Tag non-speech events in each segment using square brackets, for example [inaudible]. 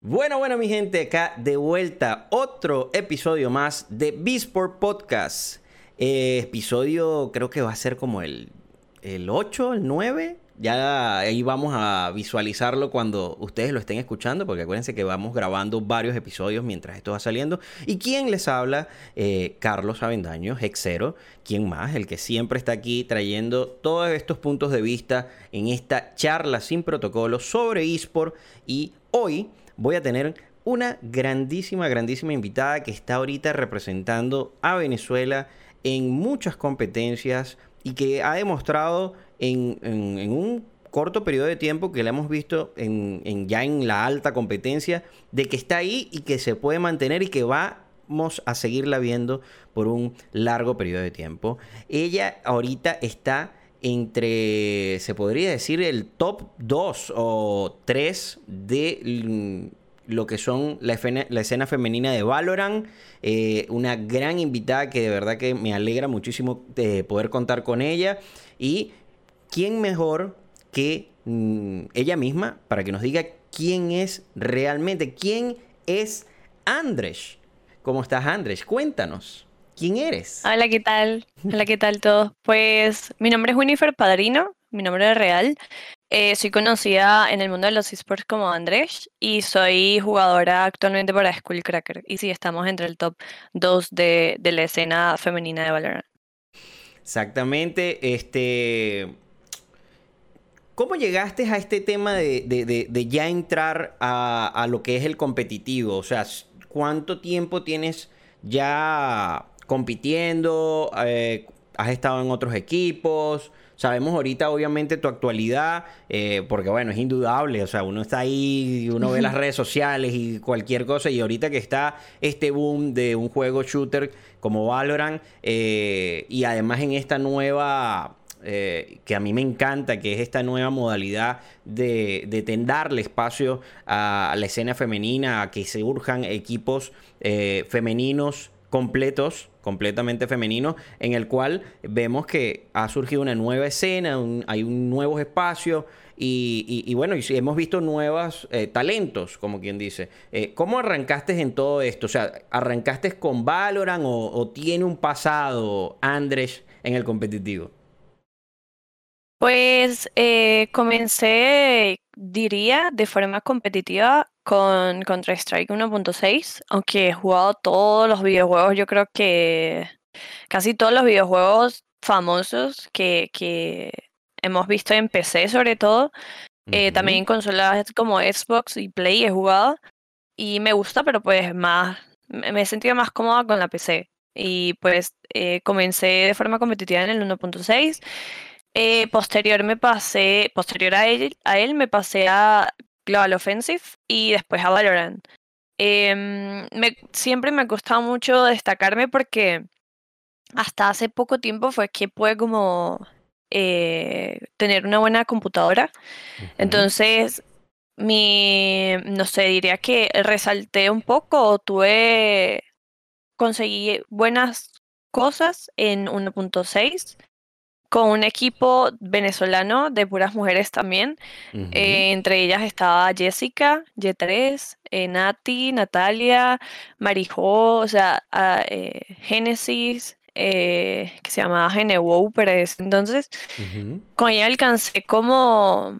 Bueno, bueno, mi gente, acá de vuelta otro episodio más de Bisport Podcast. Eh, episodio creo que va a ser como el, el 8, el 9. Ya ahí vamos a visualizarlo cuando ustedes lo estén escuchando, porque acuérdense que vamos grabando varios episodios mientras esto va saliendo. ¿Y quién les habla? Eh, Carlos Avendaño, Hexero. ¿Quién más? El que siempre está aquí trayendo todos estos puntos de vista en esta charla sin protocolo sobre eSport. Y hoy voy a tener una grandísima, grandísima invitada que está ahorita representando a Venezuela en muchas competencias y que ha demostrado en, un corto periodo de tiempo que la hemos visto en, ya en la alta competencia, de que está ahí y que se puede mantener y que vamos a seguirla viendo por un largo periodo de tiempo. Ella ahorita está entre, se podría decir, el top 2 o 3 de lo que son la, escena femenina de Valorant. Eh, una gran invitada que de verdad que me alegra muchísimo de poder contar con ella. Y quién mejor que mm, ella misma para que nos diga quién es realmente, quién es Andrés. ¿Cómo estás, Andrés? Cuéntanos. ¿Quién eres? Hola, ¿qué tal? Hola, ¿qué tal todos? Pues mi nombre es Winifred Padrino, mi nombre es real. Eh, soy conocida en el mundo de los esports como Andrés y soy jugadora actualmente para Skullcracker. Y sí, estamos entre el top 2 de, de la escena femenina de Valorant. Exactamente. Este. ¿Cómo llegaste a este tema de, de, de, ya entrar a, a, lo que es el competitivo? O sea, ¿cuánto tiempo tienes ya compitiendo, eh, has estado en otros equipos. Sabemos ahorita, obviamente, tu actualidad, eh, porque bueno, es indudable. O sea, uno está ahí, uno ve las [laughs] redes sociales y cualquier cosa. Y ahorita que está este boom de un juego shooter como Valorant, eh, y además en esta nueva. que a mí me encanta, que es esta nueva modalidad de, de darle espacio a, la escena femenina, a que se urjan equipos femeninos completos, completamente femeninos, en el cual vemos que ha surgido una nueva escena, hay un nuevo espacio y, bueno, y hemos visto nuevos eh, talentos, como quien dice. Eh, ¿Cómo arrancaste en todo esto? O sea, ¿arrancaste con Valorant o, tiene un pasado Andrés en el competitivo? Pues eh, comencé, diría, de forma competitiva con Counter-Strike 1.6, aunque he jugado todos los videojuegos, yo creo que casi todos los videojuegos famosos que, que hemos visto en PC sobre todo, eh, también en consolas como Xbox y Play he jugado y me gusta, pero pues más, me he sentido más cómoda con la PC. Y pues eh, comencé de forma competitiva en el 1.6. Eh, posterior me pasé, posterior a él, a él me pasé a Global Offensive y después a Valorant. Em, siempre me ha costado mucho destacarme porque hasta hace poco tiempo fue que pude como eh, tener una buena computadora. Entonces, mi, no sé, diría que resalté un poco, tuve, conseguí buenas cosas en 1.6 con un equipo venezolano de puras mujeres también. Eh, entre ellas estaba Jessica, Y3, eh, Nati, Natalia, Marijó, o sea, uh, eh, Genesis, que se llamaba Genewow pero entonces. Con ella alcancé como,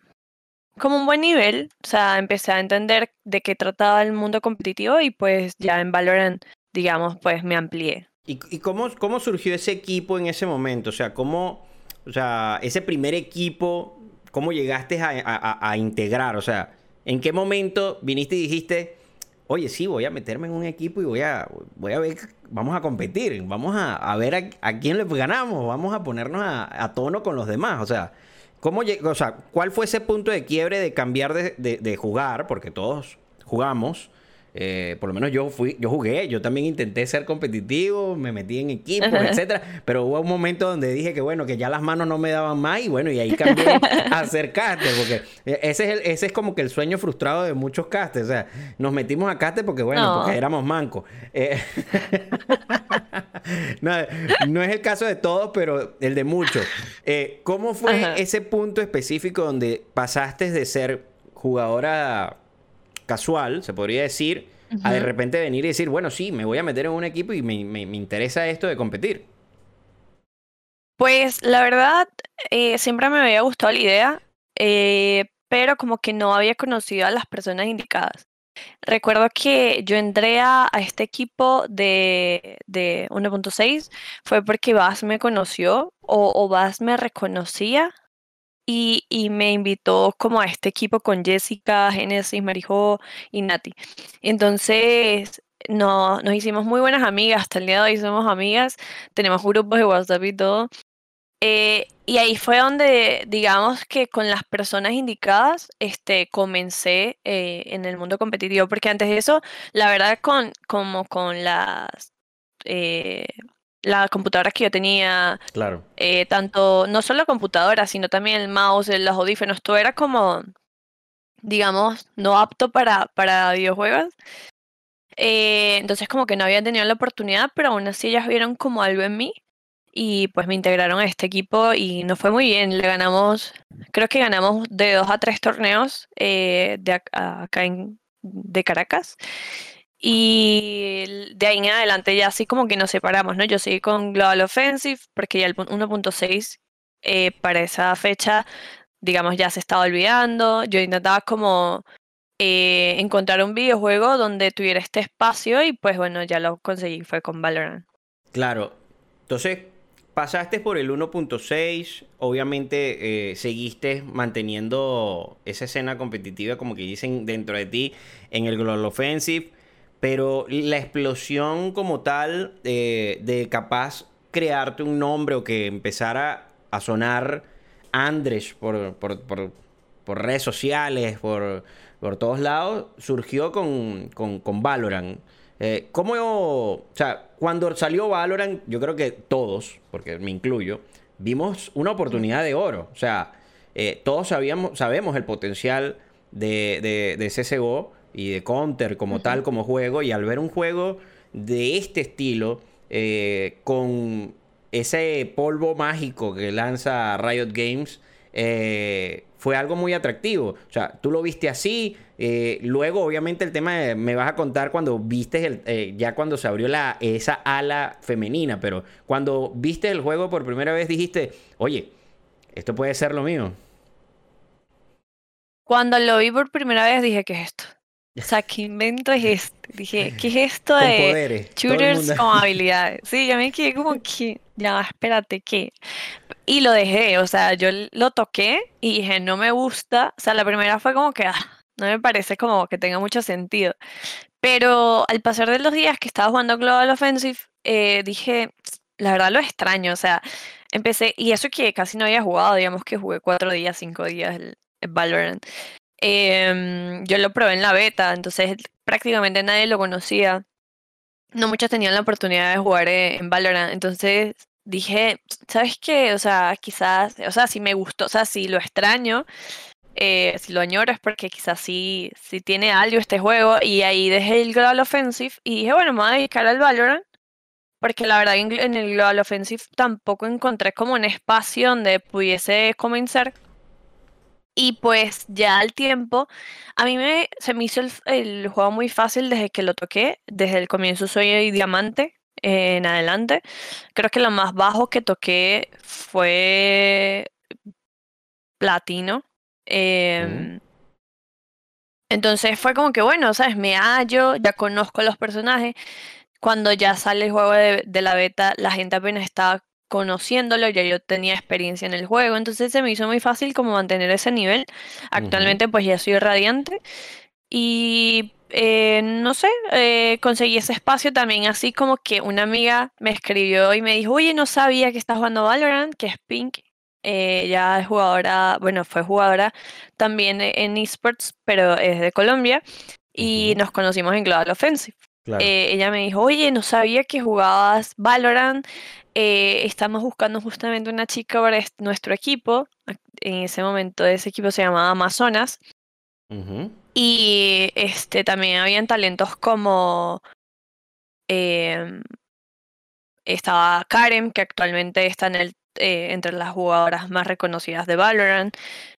como un buen nivel, o sea, empecé a entender de qué trataba el mundo competitivo y pues ya en Valorant, digamos, pues me amplié. ¿Y, y cómo, cómo surgió ese equipo en ese momento? O sea, ¿cómo o sea, ese primer equipo, ¿cómo llegaste a, integrar? O sea, ¿en qué momento viniste y dijiste, oye, sí, voy a meterme en un equipo y voy a, voy a ver, vamos a competir, vamos a, ver a, quién le ganamos, vamos a ponernos a, tono con los demás? O sea, ¿cómo, o sea, ¿cuál fue ese punto de quiebre de cambiar de, de jugar? Porque todos jugamos eh, por lo menos yo fui, yo jugué, yo también intenté ser competitivo, me metí en equipos, etcétera, pero hubo un momento donde dije que bueno, que ya las manos no me daban más y bueno, y ahí cambié a [laughs] hacer caster, porque e, ese es, el, ese es como que el sueño frustrado de muchos casters, o sea, nos metimos a caster porque bueno, porque éramos mancos. Eh, [laughs] no, es el caso de todos, pero el de muchos. Eh, ¿Cómo fue ese punto específico donde pasaste de ser jugadora casual, se podría decir, a de repente venir y decir, bueno, sí, me voy a meter en un equipo y me, me, interesa esto de competir? Pues la verdad, eh, siempre me había gustado la idea, eh, pero como que no había conocido a las personas indicadas. Recuerdo que yo entré a, este equipo de, de 1.6 fue porque Bass me conoció o, o Bass me reconocía y, y, me invitó como a este equipo con Jessica, Genesis, Marijo y Nati. Entonces no, nos hicimos muy buenas amigas, hasta el día de hoy somos amigas, tenemos grupos de WhatsApp y todo. Eh, y ahí fue donde, digamos que con las personas indicadas, este, comencé eh, en el mundo competitivo, porque antes de eso, la verdad, con, como con las, eh, la computadora que yo tenía, claro. tanto, no solo la computadora, sino también el mouse, los audífonos, todo era como, digamos, no apto para, para videojuegos. entonces como que no había tenido la oportunidad, pero aún así ellas vieron como algo en mí y pues me integraron a este equipo y nos fue muy bien. Le ganamos, creo que ganamos de dos a tres torneos eh, de acá en, de Caracas. Y de ahí en adelante ya así como que nos separamos, ¿no? Yo seguí con Global Offensive porque ya el 1.6 eh, para esa fecha, digamos, ya se estaba olvidando. Yo intentaba como eh, encontrar un videojuego donde tuviera este espacio y pues bueno, ya lo conseguí, fue con Valorant. Claro, entonces pasaste por el 1.6, obviamente eh, seguiste manteniendo esa escena competitiva, como que dicen dentro de ti, en el Global Offensive, pero la explosión como tal eh, de capaz crearte un nombre o que empezara a sonar Andrés por, por, por, redes sociales, por, por todos lados, surgió con, con, con Valorant. Eh, ¿Cómo, o sea, cuando salió Valorant, yo creo que todos, porque me incluyo, vimos una oportunidad de oro. O sea, eh, todos sabíamos, sabemos el potencial de, de, CSGO y de Counter como tal, como juego, y al ver un juego de este estilo, eh, con ese polvo mágico que lanza Riot Games, eh, fue algo muy atractivo. O sea, tú lo viste así. Eh, luego, obviamente, el tema de, me vas a contar cuando viste el, eh, ya cuando se abrió la, esa ala femenina, pero cuando viste el juego por primera vez dijiste, oye, esto puede ser lo mío. Cuando lo vi por primera vez dije, ¿qué es esto? O sea, ¿qué invento es este? Dije, ¿qué es esto de shooters con [laughs] habilidades? Sí, yo me quedé como que, ya, espérate, ¿qué? Y lo dejé, o sea, yo lo toqué y dije, no me gusta. O sea, la primera fue como que, ah, no me parece como que tenga mucho sentido. Pero al pasar de los días que estaba jugando Global Offensive, eh, dije, la verdad lo extraño, o sea, empecé, y eso que casi no había jugado, digamos que jugué cuatro días, cinco días el, Valorant. Em, yo lo probé en la beta, entonces prácticamente nadie lo conocía. No muchos tenían la oportunidad de jugar eh, en Valorant, entonces dije, ¿sabes qué? O sea, quizás, o sea, si me gustó, o sea, si lo extraño, eh, si lo añoro es porque quizás sí, sí tiene algo este juego. Y ahí dejé el Global Offensive y dije, bueno, me voy a dedicar al Valorant. Porque la verdad en el Global Offensive tampoco encontré como un espacio donde pudiese comenzar. Y pues ya al tiempo, a mí me, se me hizo el, el juego muy fácil desde que lo toqué. Desde el comienzo soy diamante en adelante. Creo que lo más bajo que toqué fue platino. Em, entonces fue como que, bueno, ¿sabes? Me hallo, ya conozco los personajes. Cuando ya sale el juego de, la beta, la gente apenas estaba conociéndolo, ya yo tenía experiencia en el juego, entonces se me hizo muy fácil como mantener ese nivel. Actualmente pues ya soy radiante y eh, no sé, eh, conseguí ese espacio también, así como que una amiga me escribió y me dijo, oye, no sabía que estás jugando Valorant, que es Pink. Eh, ella es jugadora, bueno, fue jugadora también en esports, pero es de Colombia, y nos conocimos en Global Offensive. Ella me dijo, oye, no sabía que jugabas Valorant, estamos buscando justamente una chica para nuestro equipo, en ese momento ese equipo se llamaba Amazonas, y este, también habían talentos como em, estaba Karen, que actualmente está en el, eh, entre las jugadoras más reconocidas de Valorant.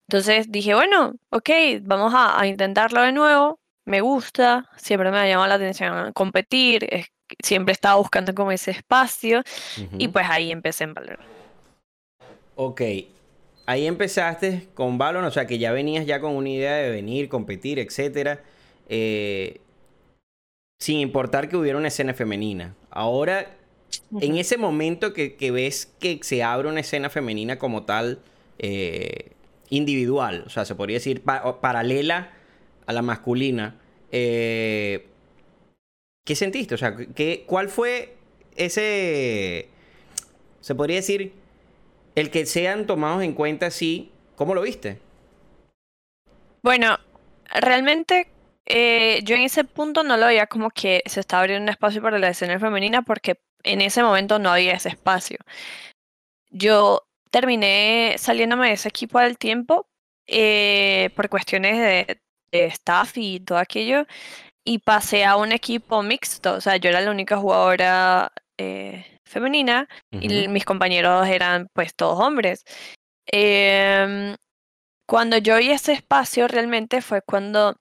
Entonces dije, bueno, ok, vamos a, intentarlo de nuevo. Me gusta, siempre me ha llamado la atención competir, siempre estaba buscando como ese espacio y pues ahí empecé en Valorant. Ok, ahí empezaste con Valorant, o sea que ya venías ya con una idea de venir, competir, etcétera, eh, sin importar que hubiera una escena femenina. Ahora, en ese momento que, ves que se abre una escena femenina como tal, eh, individual, o sea, se podría decir paralela a la masculina, eh, ¿qué sentiste? O sea, ¿qué, ¿cuál fue ese, se podría decir, el que sean tomados en cuenta así, ¿cómo lo viste? Bueno, realmente eh, yo en ese punto no lo veía como que se estaba abriendo un espacio para la escena femenina porque en ese momento no había ese espacio. Yo terminé saliéndome de ese equipo al tiempo eh, por cuestiones de, staff y todo aquello y pasé a un equipo mixto, o sea, yo era la única jugadora eh, femenina y mis compañeros eran pues todos hombres. Em, cuando yo vi ese espacio realmente fue cuando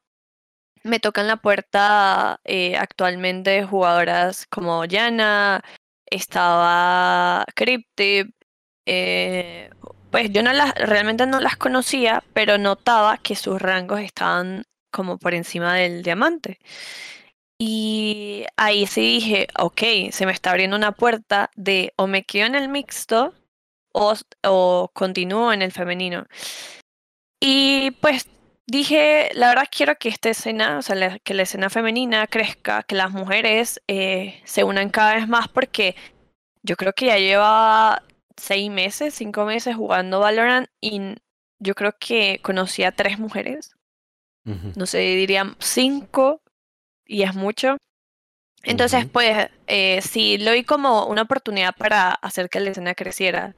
me tocan la puerta eh, actualmente jugadoras como Yana, estaba Cryptip, eh, pues yo no las, realmente no las conocía, pero notaba que sus rangos estaban como por encima del diamante. Y ahí sí dije, ok, se me está abriendo una puerta de o me quedo en el mixto o, o continúo en el femenino. Y pues dije, la verdad quiero que esta escena, o sea, que la escena femenina crezca, que las mujeres eh, se unan cada vez más porque yo creo que ya lleva seis meses, cinco meses jugando Valorant y yo creo que conocí a tres mujeres. No sé, dirían cinco y es mucho. Entonces, pues, eh, sí, lo vi como una oportunidad para hacer que la escena creciera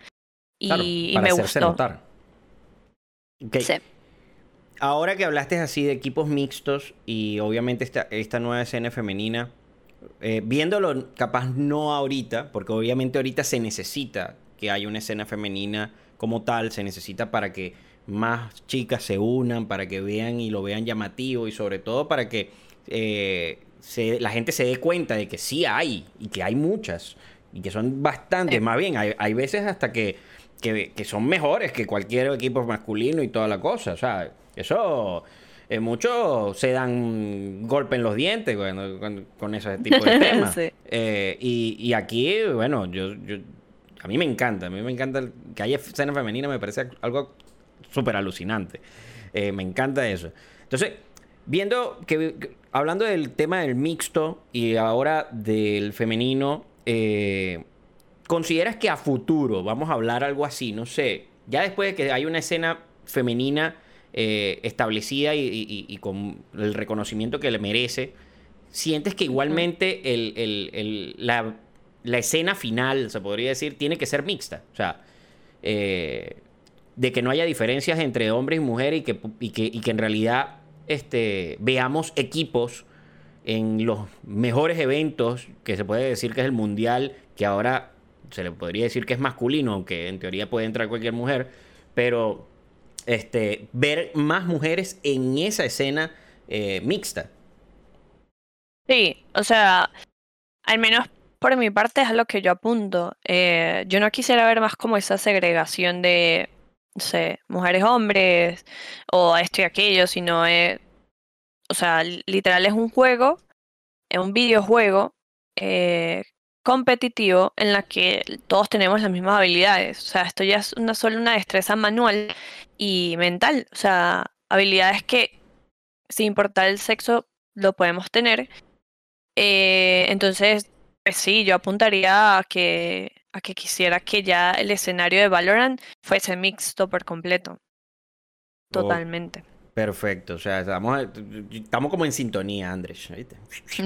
y, me gustó. Notar. Sí. Ahora que hablaste así de equipos mixtos y obviamente esta, esta nueva escena femenina, eh, viéndolo capaz no ahorita, porque obviamente ahorita se necesita que haya una escena femenina como tal, se necesita para que más chicas se unan, para que vean y lo vean llamativo y sobre todo para que eh, la gente se dé cuenta de que sí hay y que hay muchas y que son bastantes, más bien, hay, hay veces hasta que, que, que, son mejores que cualquier equipo masculino y toda la cosa, o sea, eso, eh, muchos se dan golpe en los dientes con, ese tipo de [laughs] temas. Eh, y, aquí, bueno, yo, yo, a mí me encanta, a mí me encanta que haya escena femenina, me parece algo súper alucinante. Eh, me encanta eso. Entonces, viendo que, hablando del tema del mixto y ahora del femenino, ¿consideras que a futuro vamos a hablar algo así? No sé, ya después de que hay una escena femenina eh, establecida y, con el reconocimiento que le merece, sientes que igualmente el, la, escena final, se podría decir, tiene que ser mixta. O sea, eh, de que no haya diferencias entre hombres y mujeres y que, que, que en realidad este, veamos equipos en los mejores eventos, que se puede decir que es el mundial, que ahora se le podría decir que es masculino, aunque en teoría puede entrar cualquier mujer, pero este, ver más mujeres en esa escena eh, mixta. Sí, o sea, al menos por mi parte es a lo que yo apunto. Eh, yo no quisiera ver más como esa segregación de, no sé, mujeres, hombres, o esto y aquello, sino, es, o sea, literal es un juego, es un videojuego eh, competitivo en la que todos tenemos las mismas habilidades. O sea, esto ya es una solo una destreza manual y mental. O sea, habilidades que sin importar el sexo lo podemos tener. Eh, entonces, pues sí, yo apuntaría a que, a que quisiera que ya el escenario de Valorant fuese mixto por completo. Totalmente. Perfecto, o sea, estamos, estamos como en sintonía, Andrés. [laughs]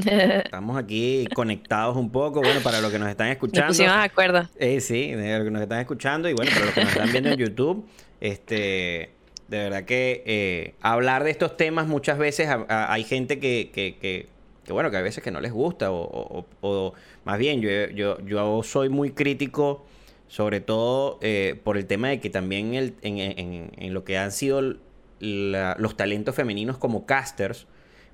Estamos aquí conectados un poco, bueno, para los que nos están escuchando. Nos de acuerdo. Eh, sí, de los que nos están escuchando y bueno, para los que nos están viendo en YouTube, este, de verdad que eh, hablar de estos temas muchas veces hay gente que, que, que, bueno, que a veces que no les gusta o, más bien yo, yo, yo soy muy crítico sobre todo eh, por el tema de que también en, en, en, lo que han sido los talentos femeninos como casters,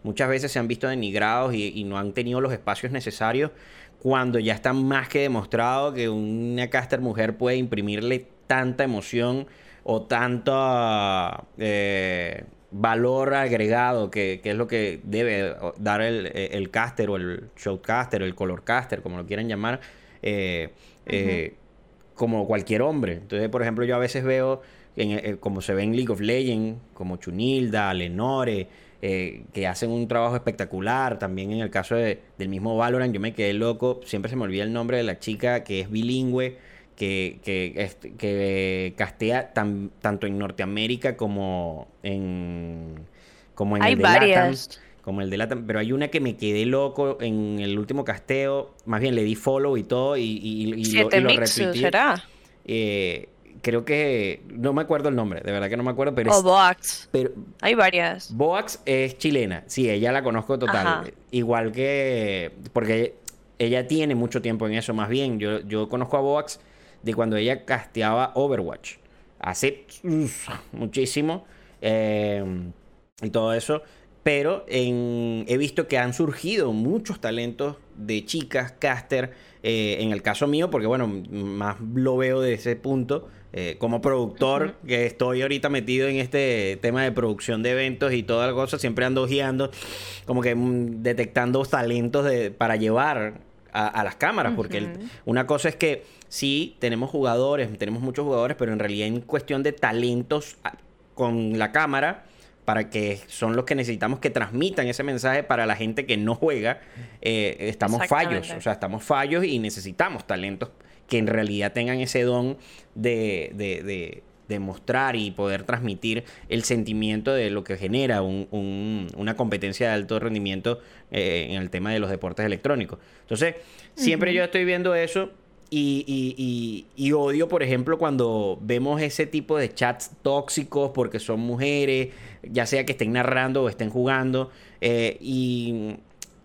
muchas veces se han visto denigrados y, no han tenido los espacios necesarios cuando ya está más que demostrado que una caster mujer puede imprimirle tanta emoción o tanto eh, valor agregado que, es lo que debe dar el, caster o el showcaster o el color caster, como lo quieran llamar, eh, eh, como cualquier hombre. Entonces, por ejemplo, yo a veces veo, como se ve en League of Legends, como Chunilda, Lenore, que hacen un trabajo espectacular. También en el caso del mismo Valorant, yo me quedé loco. Siempre se me olvida el nombre de la chica que es bilingüe que, que, que castea tanto en Norteamérica como en, como en hay el de varias. como el de Latam, pero hay una que me quedé loco en el último casteo, más bien le di follow y todo y, y, y lo, y ¿será? Eh, creo que no me acuerdo el nombre, de verdad que no me acuerdo, pero o Boax. Pero hay varias. Boax es chilena, sí, ella la conozco total, igual que porque ella tiene mucho tiempo en eso, más bien yo, yo conozco a Boax de cuando ella casteaba Overwatch. Hace muchísimo. Eh, y todo eso. Pero he visto que han surgido muchos talentos de chicas, caster. Eh, en el caso mío, porque bueno, más lo veo de ese punto. Eh, como productor, que estoy ahorita metido en este tema de producción de eventos y toda la cosa, siempre ando guiando, como que mm, detectando talentos de, para llevar a, las cámaras, porque una cosa es que sí tenemos jugadores, tenemos muchos jugadores, pero en realidad en cuestión de talentos con la cámara, para que son los que necesitamos que transmitan ese mensaje para la gente que no juega, eh, estamos fallos, o sea, estamos fallos y necesitamos talentos que en realidad tengan ese don de, de, de, mostrar y poder transmitir el sentimiento de lo que genera una competencia de alto rendimiento eh, en el tema de los deportes electrónicos. Entonces, siempre yo estoy viendo eso y, y, odio, por ejemplo, cuando vemos ese tipo de chats tóxicos porque son mujeres, ya sea que estén narrando o estén jugando. Eh, y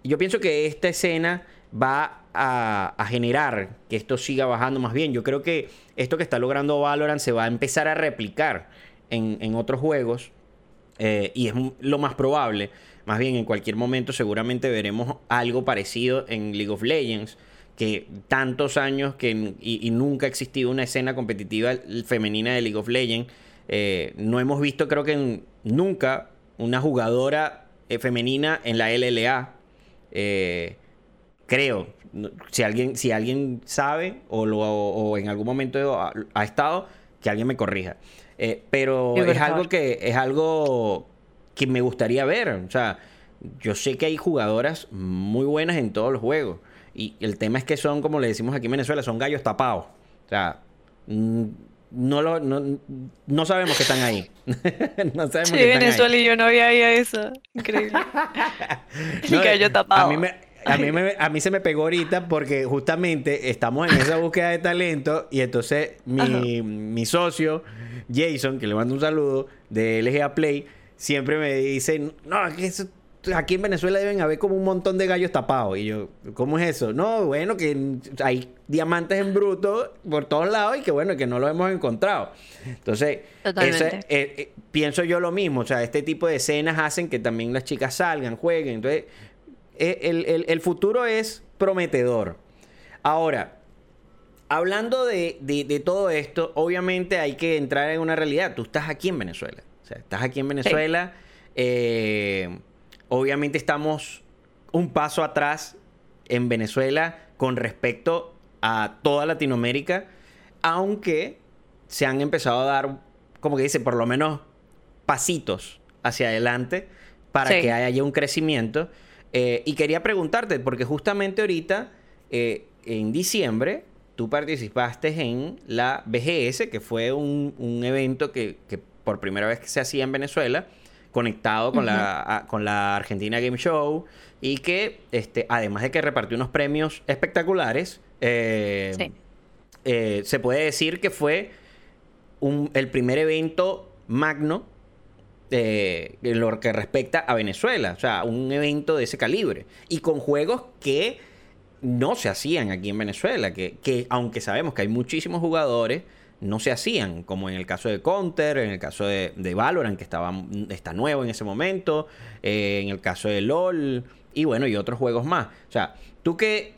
yo pienso que esta escena va a, generar que esto siga bajando más bien. Yo creo que esto que está logrando Valorant se va a empezar a replicar en, otros juegos. Eh, y es lo más probable. Más bien, en cualquier momento seguramente veremos algo parecido en League of Legends que tantos años que y, nunca ha existido una escena competitiva femenina de League of Legends. Eh, no hemos visto, creo que nunca, una jugadora eh, femenina en la LLA. Creo. Si alguien, si alguien sabe o, lo, o en algún momento ha, estado, que alguien me corrija. pero es algo que es algo que me gustaría ver. O sea, yo sé que hay jugadoras muy buenas en todos los juegos. Y el tema es que son, como le decimos aquí en Venezuela, son gallos tapados. O sea, mm, no, lo, no, sabemos que están ahí. [laughs] no sabemos sí, Venezuela y yo no había eso. Increíble. [laughs] gallo tapado. A mí, me, a, mí a mí se me pegó ahorita porque justamente estamos en esa búsqueda de talento y entonces mi, mi socio, Jason, que le mando un saludo, de LGA Play, siempre me dice, no, es que eso aquí en Venezuela deben haber como un montón de gallos tapados. Y yo, ¿cómo es eso? No, bueno, que hay diamantes en bruto por todos lados y que bueno, que no lo hemos encontrado. Entonces, eh, eh, pienso yo lo mismo. O sea, este tipo de escenas hacen que también las chicas salgan, jueguen. Entonces, eh, el, futuro es prometedor. Ahora, hablando de, todo esto, obviamente hay que entrar en una realidad. Tú estás aquí en Venezuela. O sea, estás aquí en Venezuela. Eh, obviamente estamos un paso atrás en Venezuela con respecto a toda Latinoamérica, aunque se han empezado a dar, como que dice, por lo menos pasitos hacia adelante para que haya un crecimiento. Eh, y quería preguntarte, porque justamente ahorita, eh, en diciembre, tú participaste en la BGS, que fue un, evento que, que, por primera vez que se hacía en Venezuela, conectado con, la, con la Argentina Game Show y que, este, además de que repartió unos premios espectaculares, eh, eh, se puede decir que fue un, el primer evento magno eh, en lo que respecta a Venezuela, o sea, un evento de ese calibre y con juegos que no se hacían aquí en Venezuela, que, que aunque sabemos que hay muchísimos jugadores, no se hacían, como en el caso de Counter, en el caso de, de Valorant, que estaba, está nuevo en ese momento, eh, en el caso de LOL, y bueno, y otros juegos más. O sea, tú que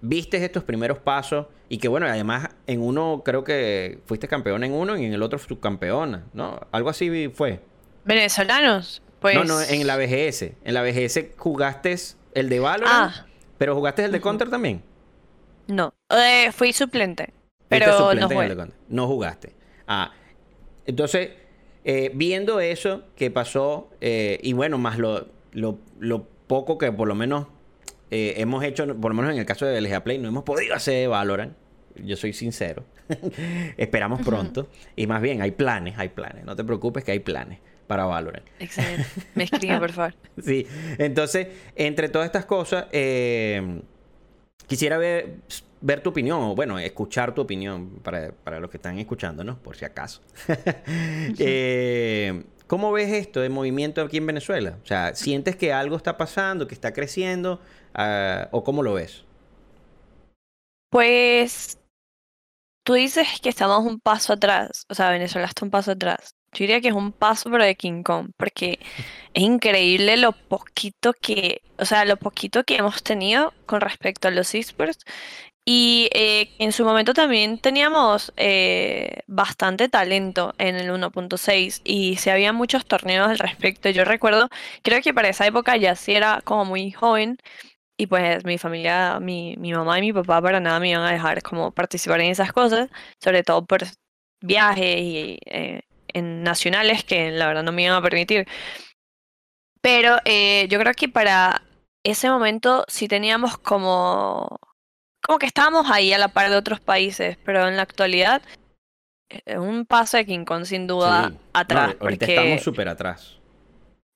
viste estos primeros pasos y que bueno, además en uno creo que fuiste campeón en uno y en el otro subcampeona, ¿no? Algo así fue. Venezolanos, pues... No, no, en la BGS. En la BGS jugaste el de Valorant, ah. pero jugaste el de Counter también. No, eh, fui suplente. Pero no, no jugaste. Ah, entonces, eh, viendo eso que pasó, eh, y bueno, más lo, lo, poco que por lo menos eh, hemos hecho, por lo menos en el caso de LGA Play, no hemos podido hacer Valorant. Yo soy sincero. [laughs] Esperamos pronto. Y más bien, hay planes, hay planes. No te preocupes que hay planes para Valorant. Excelente. Me escribe, por favor. [laughs] sí. Entonces, entre todas estas cosas, quisiera ver ver tu opinión, o bueno, escuchar tu opinión para, los que están escuchando, ¿no? Por si acaso. [laughs] Eh, ¿Cómo ves esto de movimiento aquí en Venezuela? O sea, ¿sientes que algo está pasando, que está creciendo? Ah, ¿O cómo lo ves? Pues tú dices que estamos un paso atrás, o sea, Venezuela está un paso atrás. Yo diría que es un paso pero de King Kong, porque es increíble lo poquito que, o sea, lo poquito que hemos tenido con respecto a los esports y eh, en su momento también teníamos eh, bastante talento en el 1.6 y se había muchos torneos al respecto. Yo recuerdo, creo que para esa época ya sí era como muy joven y pues mi familia, mi, mi mamá y mi papá para nada me iban a dejar como participar en esas cosas, sobre todo por viajes y eh, en nacionales que la verdad no me iban a permitir. Pero yo creo que para ese momento sí teníamos como como que estábamos ahí a la par de otros países, pero en la actualidad es eh, un paso de King Kong sin duda atrás. ahorita estamos súper atrás.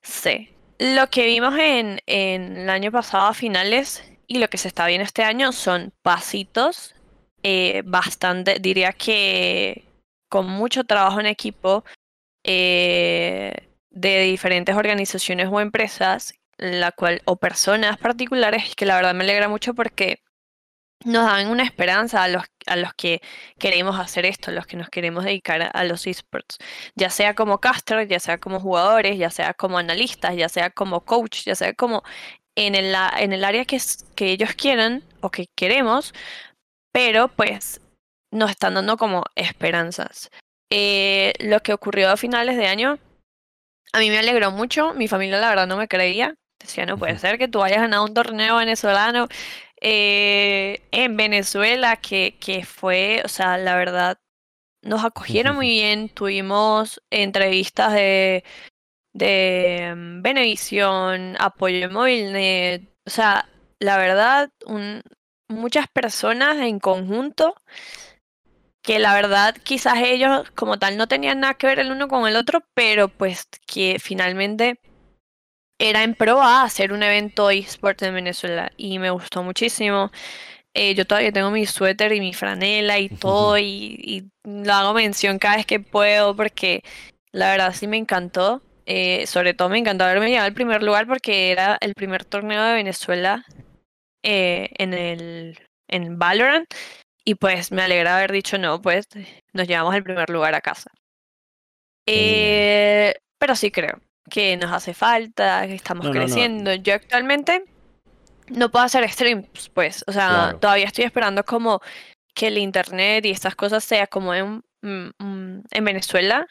Sí. Lo que vimos en, en, el año pasado a finales y lo que se está viendo este año son pasitos eh, bastante, diría que con mucho trabajo en equipo eh, de diferentes organizaciones o empresas, la cual, o personas particulares, que la verdad me alegra mucho porque nos dan una esperanza a los, a los que queremos hacer esto, a los que nos queremos dedicar a, los esports, ya sea como caster, ya sea como jugadores, ya sea como analistas, ya sea como coach, ya sea como en el, en el área que, que ellos quieran o que queremos, pero pues nos están dando como esperanzas. Eh, lo que ocurrió a finales de año, a mí me alegró mucho, mi familia la verdad no me creía, decía, no puede ser que tú hayas ganado un torneo venezolano eh, en Venezuela, que, que fue, o sea, la verdad, nos acogieron muy [laughs] bien, tuvimos entrevistas de, de mm, Benevisión, apoyo Movilnet, o sea, la verdad, muchas personas en conjunto que la verdad quizás ellos como tal no tenían nada que ver el uno con el otro, pero pues que finalmente era en pro a hacer un evento eSport en Venezuela y me gustó muchísimo. Eh, yo todavía tengo mi suéter y mi franela y todo y, lo hago mención cada vez que puedo porque la verdad sí me encantó. Eh, sobre todo me encantó haberme llegado al primer lugar porque era el primer torneo de Venezuela eh, en el en Valorant y pues me alegra haber dicho no, pues nos llevamos el primer lugar a casa. pero sí creo que nos hace falta, que estamos creciendo. Yo actualmente no puedo hacer streams, pues, o sea, todavía estoy esperando como que el internet y estas cosas sea como en, mm, mm, en Venezuela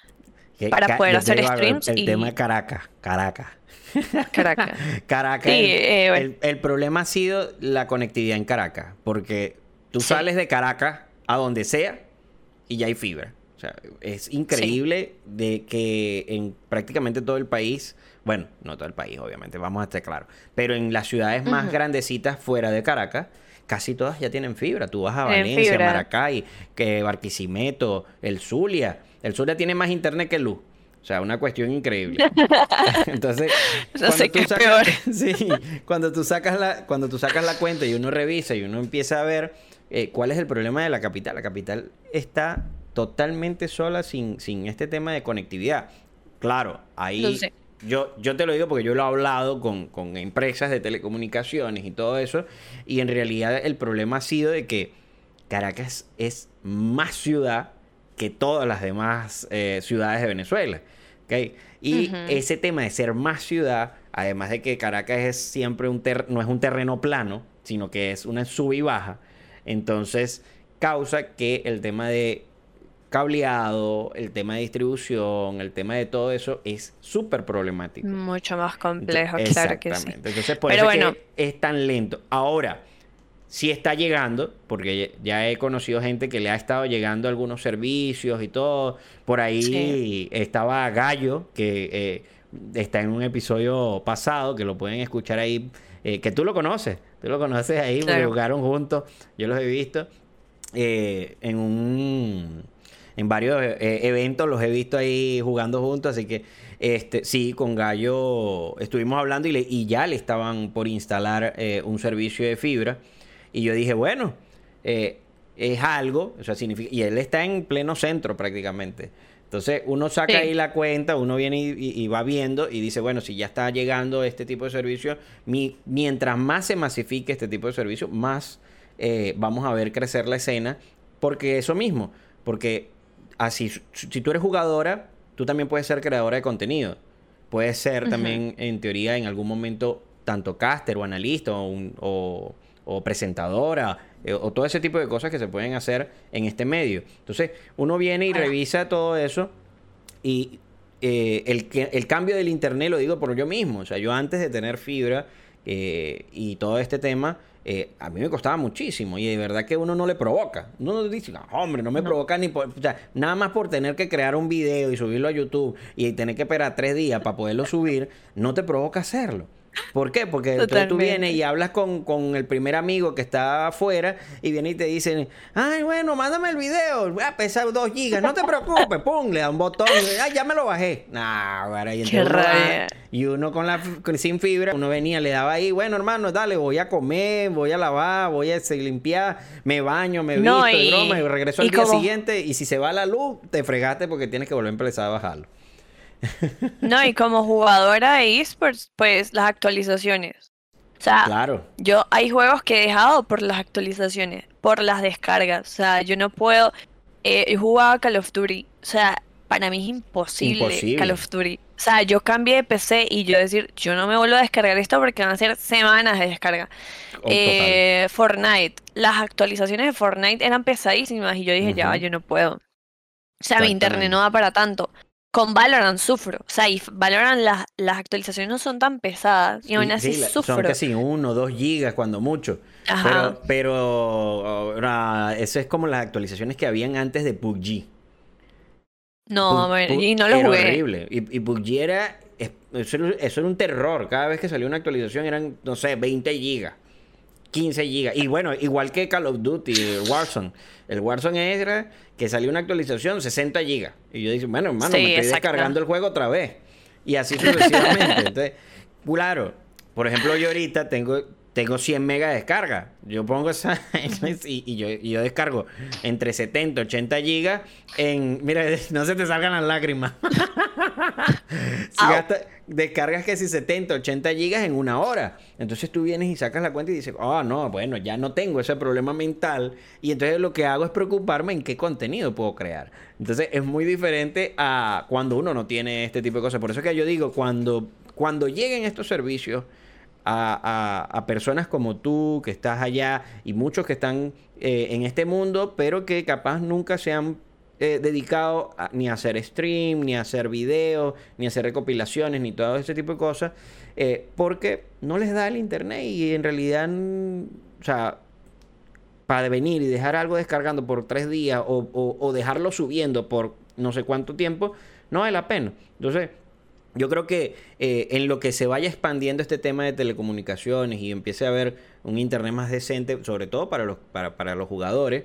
para poder hacer streams. El, tema Caracas, Caracas. Caracas. [laughs] Caracas. Eh, el, problema ha sido la conectividad en Caracas, porque tú sales de Caracas a donde sea y ya hay fibra. O sea, es increíble de que en prácticamente todo el país, bueno, no todo el país, obviamente, vamos a estar claros, pero en las ciudades más grandecitas fuera de Caracas, casi todas ya tienen fibra. Tú vas a Valencia, Maracay, que Barquisimeto, el Zulia. El Zulia tiene más internet que luz. O sea, una cuestión increíble. [laughs] Entonces, cuando, tú sacas, [laughs] sí, cuando tú sacas la, cuando tú sacas la cuenta y uno revisa y uno empieza a ver eh, cuál es el problema de la capital. La capital está totalmente sola sin, sin este tema de conectividad. Claro, ahí yo, yo te lo digo porque yo lo he hablado con, con empresas de telecomunicaciones y todo eso, y en realidad el problema ha sido de que Caracas es más ciudad que todas las demás eh, ciudades de Venezuela. ¿okay? Y ese tema de ser más ciudad, además de que Caracas es siempre un no es un terreno plano, sino que es una sub y baja, entonces causa que el tema de cableado, el tema de distribución, el tema de todo eso es súper problemático. Mucho más complejo, claro que sí. Entonces, por eso es tan lento. Ahora, si está llegando, porque ya he conocido gente que le ha estado llegando algunos servicios y todo. Por ahí estaba Gallo, que eh, está en un episodio pasado, que lo pueden escuchar ahí, eh, que tú lo conoces, tú lo conoces ahí, porque jugaron juntos, yo los he visto eh, en un en varios eh, eventos los he visto ahí jugando juntos, así que este sí, con Gallo estuvimos hablando y, y ya le estaban por instalar eh, un servicio de fibra y yo dije, bueno, eh, es algo, o sea, significa, y él está en pleno centro prácticamente. Entonces uno saca ahí la cuenta, uno viene y, va viendo y dice, bueno, si ya está llegando este tipo de servicio, mientras más se masifique este tipo de servicio, más vamos a ver crecer la escena, porque eso mismo, porque así, si tú eres jugadora, tú también puedes ser creadora de contenido. Puedes ser también, en teoría, en algún momento, tanto caster o analista o, presentadora eh, o todo ese tipo de cosas que se pueden hacer en este medio. Entonces, uno viene y revisa todo eso y eh, el, el cambio del internet lo digo por yo mismo. O sea, yo antes de tener fibra eh, y todo este tema, eh, a mí me costaba muchísimo y de verdad que uno no le provoca. Uno dice, hombre, no me provoca ni por... O sea, nada más por tener que crear un video y subirlo a YouTube y tener que esperar tres días para poderlo subir, no te provoca hacerlo. ¿Por qué? Porque entonces tú vienes y hablas con, con, el primer amigo que está afuera y viene y te dicen, ay, bueno, mándame el video, voy a pesar dos gigas, no te preocupes, pum, le da un botón, ay, ya me lo bajé. Nah, para y, y uno con la sin fibra, uno venía, le daba ahí, bueno, hermano, dale, voy a comer, voy a lavar, voy a limpiar, me baño, me visto, y, broma, y regreso al día siguiente y si se va la luz, te fregaste porque tienes que volver a empezar a bajarlo. [laughs] No, y como jugadora de esports, pues las actualizaciones. O sea, claro. yo hay juegos que he dejado por las actualizaciones, por las descargas. O sea, yo no puedo. Eh, he jugado Call of Duty. O sea, para mí es imposible, Call of Duty. O sea, yo cambié de PC y yo decir, yo no me vuelvo a descargar esto porque van a ser semanas de descarga. Oh, eh, Fortnite, las actualizaciones de Fortnite eran pesadísimas y yo dije, ya, yo no puedo. O sea, mi internet no da para tanto con Valorant sufro. O sea, y Valorant las, las actualizaciones no son tan pesadas. Y aún así sufro. Son casi uno, dos gigas cuando mucho. Pero, pero eso es como las actualizaciones que habían antes de PUBG. No, y no lo era jugué. horrible. Y, y PUBG era eso, era un terror. Cada vez que salió una actualización eran, no sé, 20 gigas. 15 gigas. Y bueno, igual que Call of Duty, Warzone. El Warzone era que salió una actualización 60 gigas. Y yo dije, bueno, hermano, me estoy descargando el juego otra vez. Y así sucesivamente. [laughs] Entonces, claro, por ejemplo, yo ahorita tengo, tengo 100 megas de descarga. Yo pongo esa [laughs] y, yo, yo, descargo entre 70 y 80 gigas en... Mira, [laughs] no se te salgan las lágrimas. [laughs] si descargas que si 70, 80 gigas en una hora. Entonces tú vienes y sacas la cuenta y dices, oh, no, bueno, ya no tengo ese problema mental. Y entonces lo que hago es preocuparme en qué contenido puedo crear. Entonces es muy diferente a cuando uno no tiene este tipo de cosas. Por eso que yo digo, cuando, cuando lleguen estos servicios a, personas como tú, que estás allá, y muchos que están eh, en este mundo, pero que capaz nunca se han eh, dedicado ni a hacer stream, ni a hacer videos, ni a hacer recopilaciones, ni todo ese tipo de cosas, eh, porque no les da el internet y en realidad, o sea, para venir y dejar algo descargando por tres días o, dejarlo subiendo por no sé cuánto tiempo, no vale la pena. Entonces, yo creo que eh, en lo que se vaya expandiendo este tema de telecomunicaciones y empiece a haber un internet más decente, sobre todo para los, para, para los jugadores,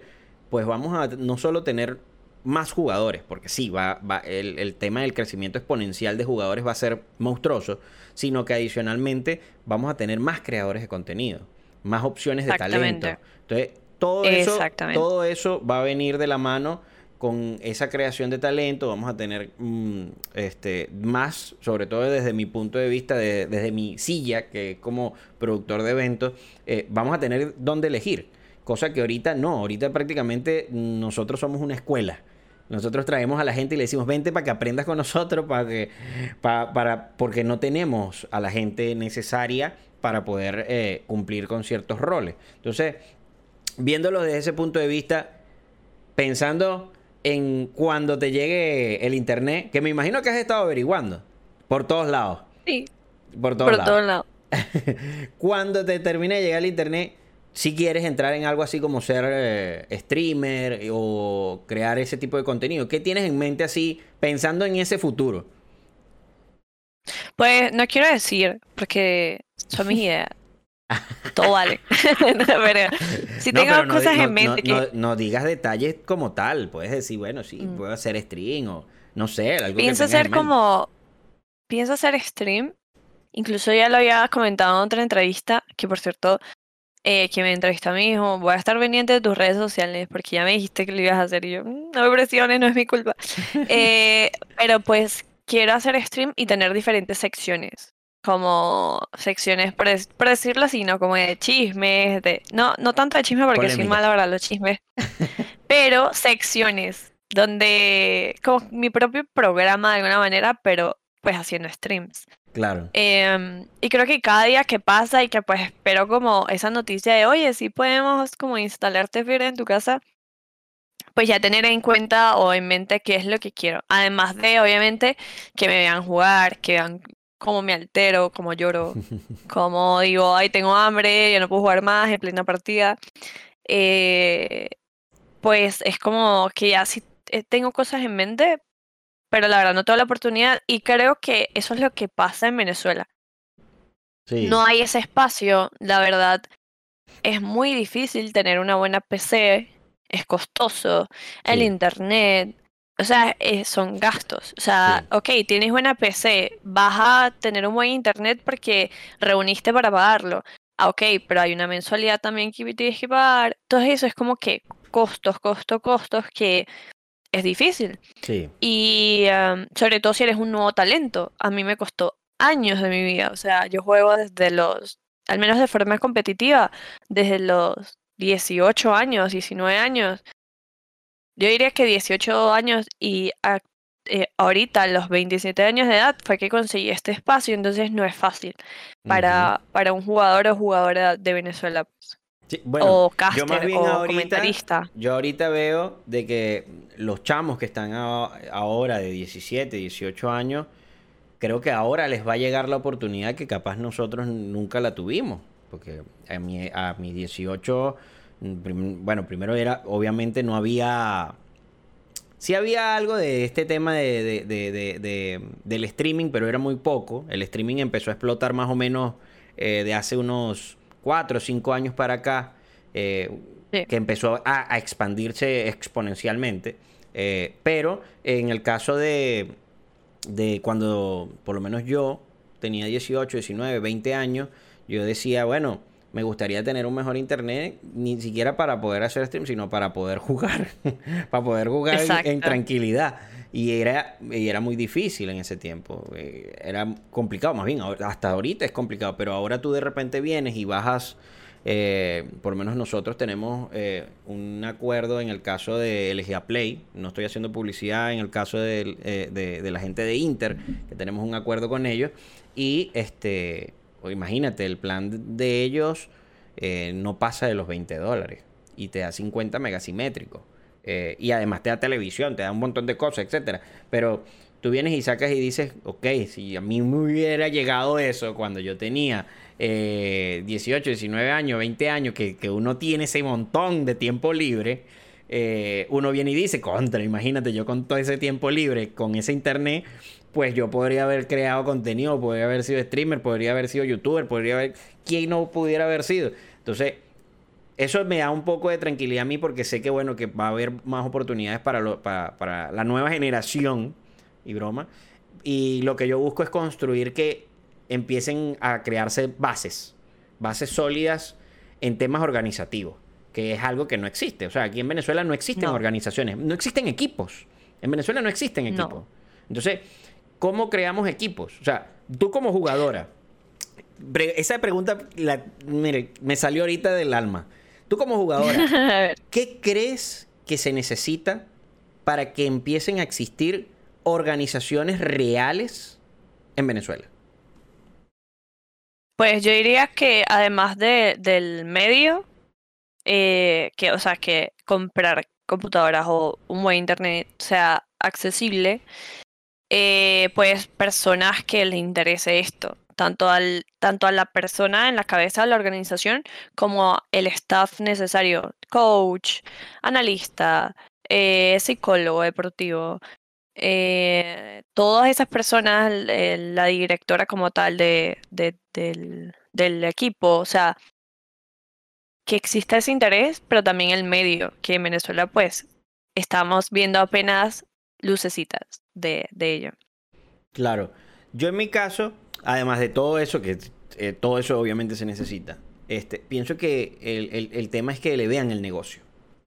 pues vamos a no solo tener más jugadores, porque sí, va, va el, el, tema del crecimiento exponencial de jugadores va a ser monstruoso, sino que adicionalmente vamos a tener más creadores de contenido, más opciones de talento. Entonces, todo eso, todo eso va a venir de la mano con esa creación de talento, vamos a tener mm, este, más, sobre todo desde mi punto de vista, desde mi silla, que como productor de eventos, eh, vamos a tener dónde elegir. Cosa que ahorita no, ahorita prácticamente nosotros somos una escuela Nosotros traemos a la gente y le decimos, vente para que aprendas con nosotros, para que, para, porque no tenemos a la gente necesaria para poder eh, cumplir con ciertos roles. Entonces, viéndolo desde ese punto de vista, pensando en cuando te llegue el internet, que me imagino que has estado averiguando por todos lados. Sí. Por todos por todos lados. [laughs] cuando te termine de llegar el internet, si quieres entrar en algo así como ser eh, streamer o crear ese tipo de contenido, ¿qué tienes en mente así pensando en ese futuro? Pues no quiero decir, porque son mis [laughs] ideas. Todo vale. [laughs] si tengo cosas en mente que... No, digas detalles como tal. Puedes decir, bueno, sí, mm. puedo hacer stream o no sé. Algo pienso hacer como... Pienso hacer stream. Incluso ya lo había comentado en otra entrevista, que por cierto, eh, que me entrevistó a mí dijo, voy a estar pendiente de tus redes sociales porque ya me dijiste que lo ibas a hacer y yo, mm, no me presiones, no es mi culpa. [laughs] Eh, pero pues quiero hacer stream y tener diferentes secciones, como secciones, por, decirlo así, ¿no? Como de chismes, de... No, no tanto de chisme porque soy mala ahora los chismes, [laughs] pero secciones donde, como mi propio programa de alguna manera, pero pues haciendo streams. Claro. Em, y creo que cada día que pasa y que pues espero como esa noticia de, oye, si podemos como instalarte Fibra en tu casa, pues ya tener en cuenta o en mente qué es lo que quiero. Además de, obviamente, que me vean jugar, que vean cómo me altero, cómo lloro, [laughs] cómo digo, ay, tengo hambre, ya no puedo jugar más en plena partida. Eh, pues es como que ya sí eh, tengo cosas en mente, pero la verdad no tengo la oportunidad y creo que eso es lo que pasa en Venezuela. No hay ese espacio, la verdad. Es muy difícil tener una buena PC, es costoso, el internet, o sea, eh, son gastos. O sea, ok, tienes buena PC, vas a tener un buen internet porque reuniste para pagarlo. Ah, ok, pero hay una mensualidad también que tienes que pagar. Todo eso es como que costos, costos, costos que es difícil. Sí. Y sobre todo si eres un nuevo talento. A mí me costó años de mi vida. O sea, yo juego desde los, al menos de forma competitiva, desde los 18 años, 19 años. Yo diría que 18 años y eh, ahorita, a los 27 años de edad, fue que conseguí este espacio, entonces no es fácil para, para un jugador o jugadora de Venezuela. Pues bueno, o yo más bien ahorita, Yo ahorita veo de que los chamos que están ahora de 17, 18 años, creo que ahora les va a llegar la oportunidad que capaz nosotros nunca la tuvimos. Porque a mi, a mis 18, bueno, primero era, obviamente no había... Sí había algo de este tema de, del streaming, pero era muy poco. El streaming empezó a explotar más o menos eh, de hace unos cuatro o cinco años para acá, eh, que empezó a, expandirse exponencialmente. Eh, pero en el caso de, de cuando, por lo menos yo, tenía 18, 19, 20 años, yo decía, bueno, me gustaría tener un mejor internet, ni siquiera para poder hacer stream, sino para poder jugar, [laughs] para poder jugar en, tranquilidad. Y era, y era muy difícil en ese tiempo. Eh, era complicado, más bien, hasta ahorita es complicado, pero ahora tú de repente vienes y bajas, eh, por lo menos nosotros tenemos eh, un acuerdo en el caso de LGA Play, no estoy haciendo publicidad en el caso de, de, la gente de Inter, que tenemos un acuerdo con ellos, y este, imagínate, el plan de ellos no pasa de los 20 dólares y te da 50 megasimétricos. Eh, y además te da televisión, te da un montón de cosas, etcétera. Pero tú vienes y sacas y dices, ok, si a mí me hubiera llegado eso cuando yo tenía 18, 19 años, 20 años, que, uno tiene ese montón de tiempo libre, eh, uno viene y dice, contra, imagínate, yo con todo ese tiempo libre, con ese internet, pues yo podría haber creado contenido, podría haber sido streamer, podría haber sido youtuber, podría haber... ¿Quién no pudiera haber sido? Entonces, eso me da un poco de tranquilidad a mí porque sé que bueno que va a haber más oportunidades para, para, la nueva generación y broma. Y lo que yo busco es construir que empiecen a crearse bases, bases sólidas en temas organizativos, que es algo que no existe. O sea, aquí en Venezuela no existen organizaciones, no existen equipos. En Venezuela no existen equipos. Entonces, ¿cómo creamos equipos? O sea, tú como jugadora, esa pregunta, mire, me salió ahorita del alma. Tú como jugadora, [laughs] ¿qué crees que se necesita para que empiecen a existir organizaciones reales en Venezuela? Pues yo diría que además de, del medio, eh, que, o sea, que comprar computadoras o un buen internet sea accesible, eh, pues personas que les interese esto, tanto, al, tanto a la persona en la cabeza de la organización como el staff necesario, coach, analista, eh, psicólogo deportivo, eh, todas esas personas, la directora como tal de, del, del, equipo, o sea, que exista ese interés, pero también el medio, que en Venezuela pues estamos viendo apenas lucecitas de, de ello. Claro, yo en mi caso, además de todo eso, que eh, todo eso obviamente se necesita, este, pienso que el, el, tema es que le vean el negocio.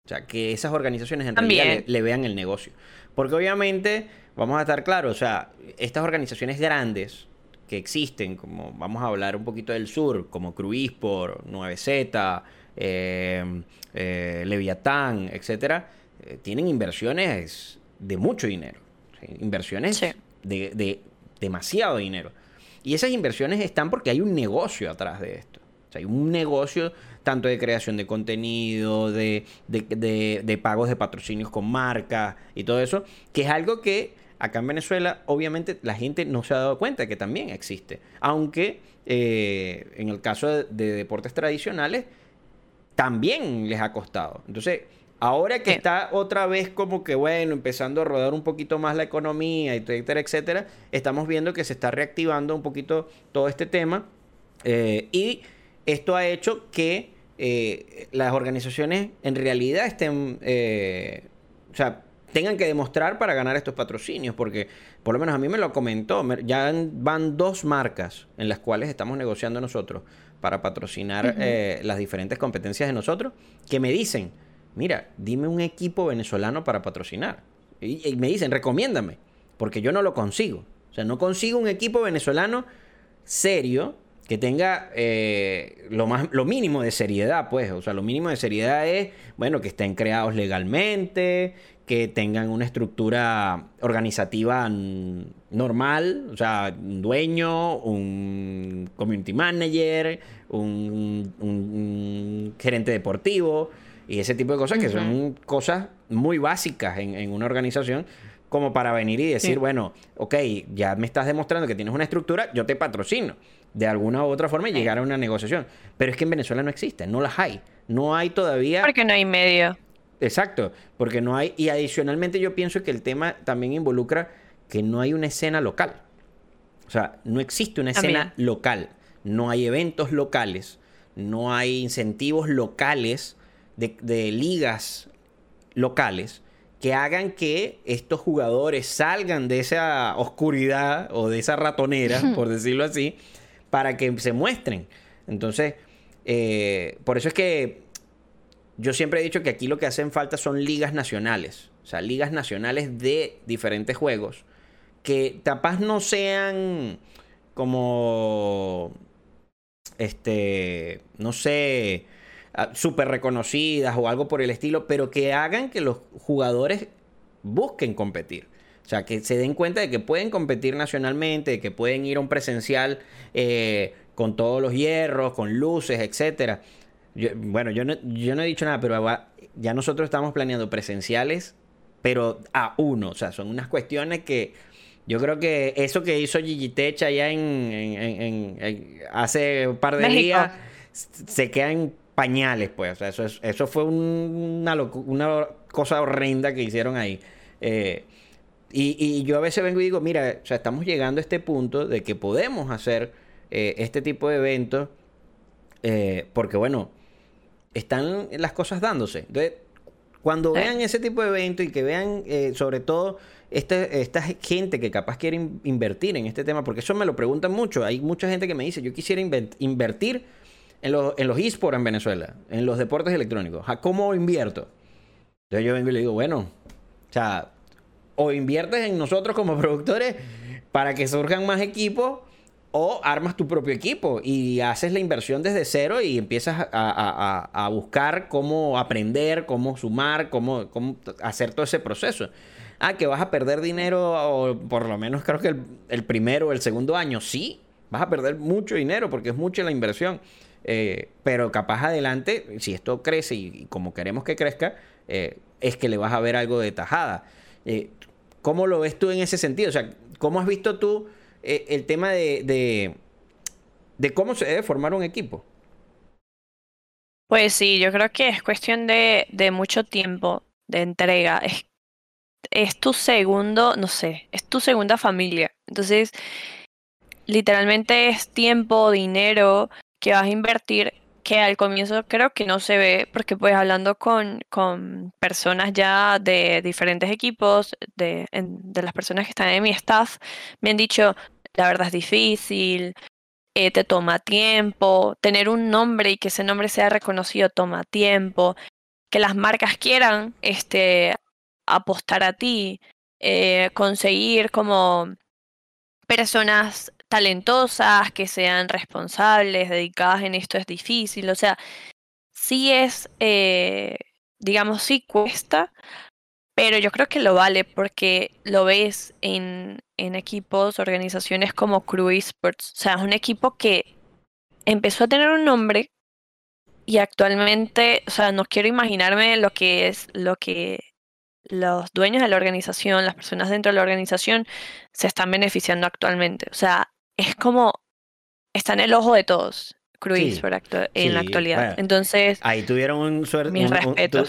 O sea, que esas organizaciones en realidad le, vean el negocio. Porque obviamente, vamos a estar claros, o sea, estas organizaciones grandes que existen, como vamos a hablar un poquito del sur, como Cruispor, 9Z, eh, eh, Leviatán, etcétera, eh, tienen inversiones de mucho dinero. Inversiones de, de demasiado dinero. Y esas inversiones están porque hay un negocio atrás de esto. O sea, hay un negocio tanto de creación de contenido, de, de, pagos de patrocinios con marcas y todo eso, que es algo que acá en Venezuela obviamente la gente no se ha dado cuenta que también existe. Aunque eh, en el caso de, deportes tradicionales también les ha costado. Entonces, ahora que está otra vez como que, bueno, empezando a rodar un poquito más la economía, etcétera, etcétera, estamos viendo que se está reactivando un poquito todo este tema. Eh, y esto ha hecho que eh, las organizaciones en realidad estén, eh, o sea, tengan que demostrar para ganar estos patrocinios, porque por lo menos a mí me lo comentó, ya van dos marcas en las cuales estamos negociando nosotros para patrocinar eh, las diferentes competencias de nosotros, que me dicen, mira, dime un equipo venezolano para patrocinar. y me dicen, recomiéndame, porque yo no lo consigo. O sea, no consigo un equipo venezolano serio que tenga eh, lo, más, lo mínimo de seriedad, pues. O sea, lo mínimo de seriedad es, bueno, que estén creados legalmente, que tengan una estructura organizativa normal, o sea, un dueño, un community manager, un, gerente deportivo y ese tipo de cosas que son cosas muy básicas en, en una organización como para venir y decir, bueno, ok, ya me estás demostrando que tienes una estructura, yo te patrocino de alguna u otra forma y llegar a una negociación. Pero es que en Venezuela no existe, no las hay. No hay todavía... Porque no hay medio. Exacto, porque no hay... Y adicionalmente yo pienso que el tema también involucra que no hay una escena local. O sea, no existe una escena local. No hay eventos locales, no hay incentivos locales de, de ligas locales que hagan que estos jugadores salgan de esa oscuridad o de esa ratonera, por decirlo así, para que se muestren. Entonces, eh, por eso es que yo siempre he dicho que aquí lo que hacen falta son ligas nacionales. O sea, ligas nacionales de diferentes juegos. Que capaz no sean como. Este. No sé. Ah, súper reconocidas o algo por el estilo. Pero que hagan que los jugadores busquen competir. O sea, que se den cuenta de que pueden competir nacionalmente, de que pueden ir a un presencial eh, con todos los hierros, con luces, etcétera. bueno, yo no, yo no he dicho nada, pero ya nosotros estamos planeando presenciales, pero a uno. O sea, son unas cuestiones que yo creo que eso que hizo Gigi Tech allá en, hace un par de días se queda en pañales, pues. O sea, eso, eso fue una, una cosa horrenda que hicieron ahí. Eh, y, yo a veces vengo y digo, mira, o sea, estamos llegando a este punto de que podemos hacer eh, este tipo de eventos eh, porque, bueno, están las cosas dándose. Entonces, cuando vean ese tipo de eventos y que vean, sobre todo, este, esta gente que capaz quiere invertir en este tema, porque eso me lo preguntan mucho. Hay mucha gente que me dice, yo quisiera invertir en, en los esports en Venezuela, en los deportes electrónicos. ¿A cómo invierto? Entonces yo vengo y le digo, bueno, o inviertes en nosotros como [laughs] productores para que surjan más equipos O armas tu propio equipo y haces la inversión desde cero y empiezas a, buscar cómo aprender, cómo sumar, cómo, cómo, hacer todo ese proceso. Ah, que vas a perder dinero, o por lo menos creo que el, el primero o el segundo año. Sí, vas a perder mucho dinero porque es mucha la inversión. Eh, pero capaz adelante, si esto crece y, como queremos que crezca, eh, es que le vas a ver algo de tajada. Eh, ¿Cómo lo ves tú en ese sentido? O sea, ¿cómo has visto tú el tema de, de, cómo se debe formar un equipo? Pues sí, yo creo que es cuestión de, de mucho tiempo, de entrega. Es, es tu segundo, no sé, es tu segunda familia. Entonces, literalmente es tiempo, dinero, que vas a invertir que al comienzo creo que no se ve, porque pues hablando con, con personas ya de diferentes equipos, de, de, las personas que están en mi staff, me han dicho, la verdad es difícil, eh, te toma tiempo, tener un nombre y que ese nombre sea reconocido toma tiempo, que las marcas quieran este, apostar a ti, eh, conseguir como personas talentosas, que sean responsables, dedicadas en esto es difícil. O sea, sí es, eh, digamos, sí cuesta, pero yo creo que lo vale porque lo ves en, en equipos, organizaciones como Crew Esports. O sea, es un equipo que empezó a tener un nombre y actualmente, o sea, no quiero imaginarme lo que es, lo que los dueños de la organización, las personas dentro de la organización, se están beneficiando actualmente. O sea, es como, está en el ojo de todos. Cruz en la actualidad. Entonces, ahí tuvieron un suerte,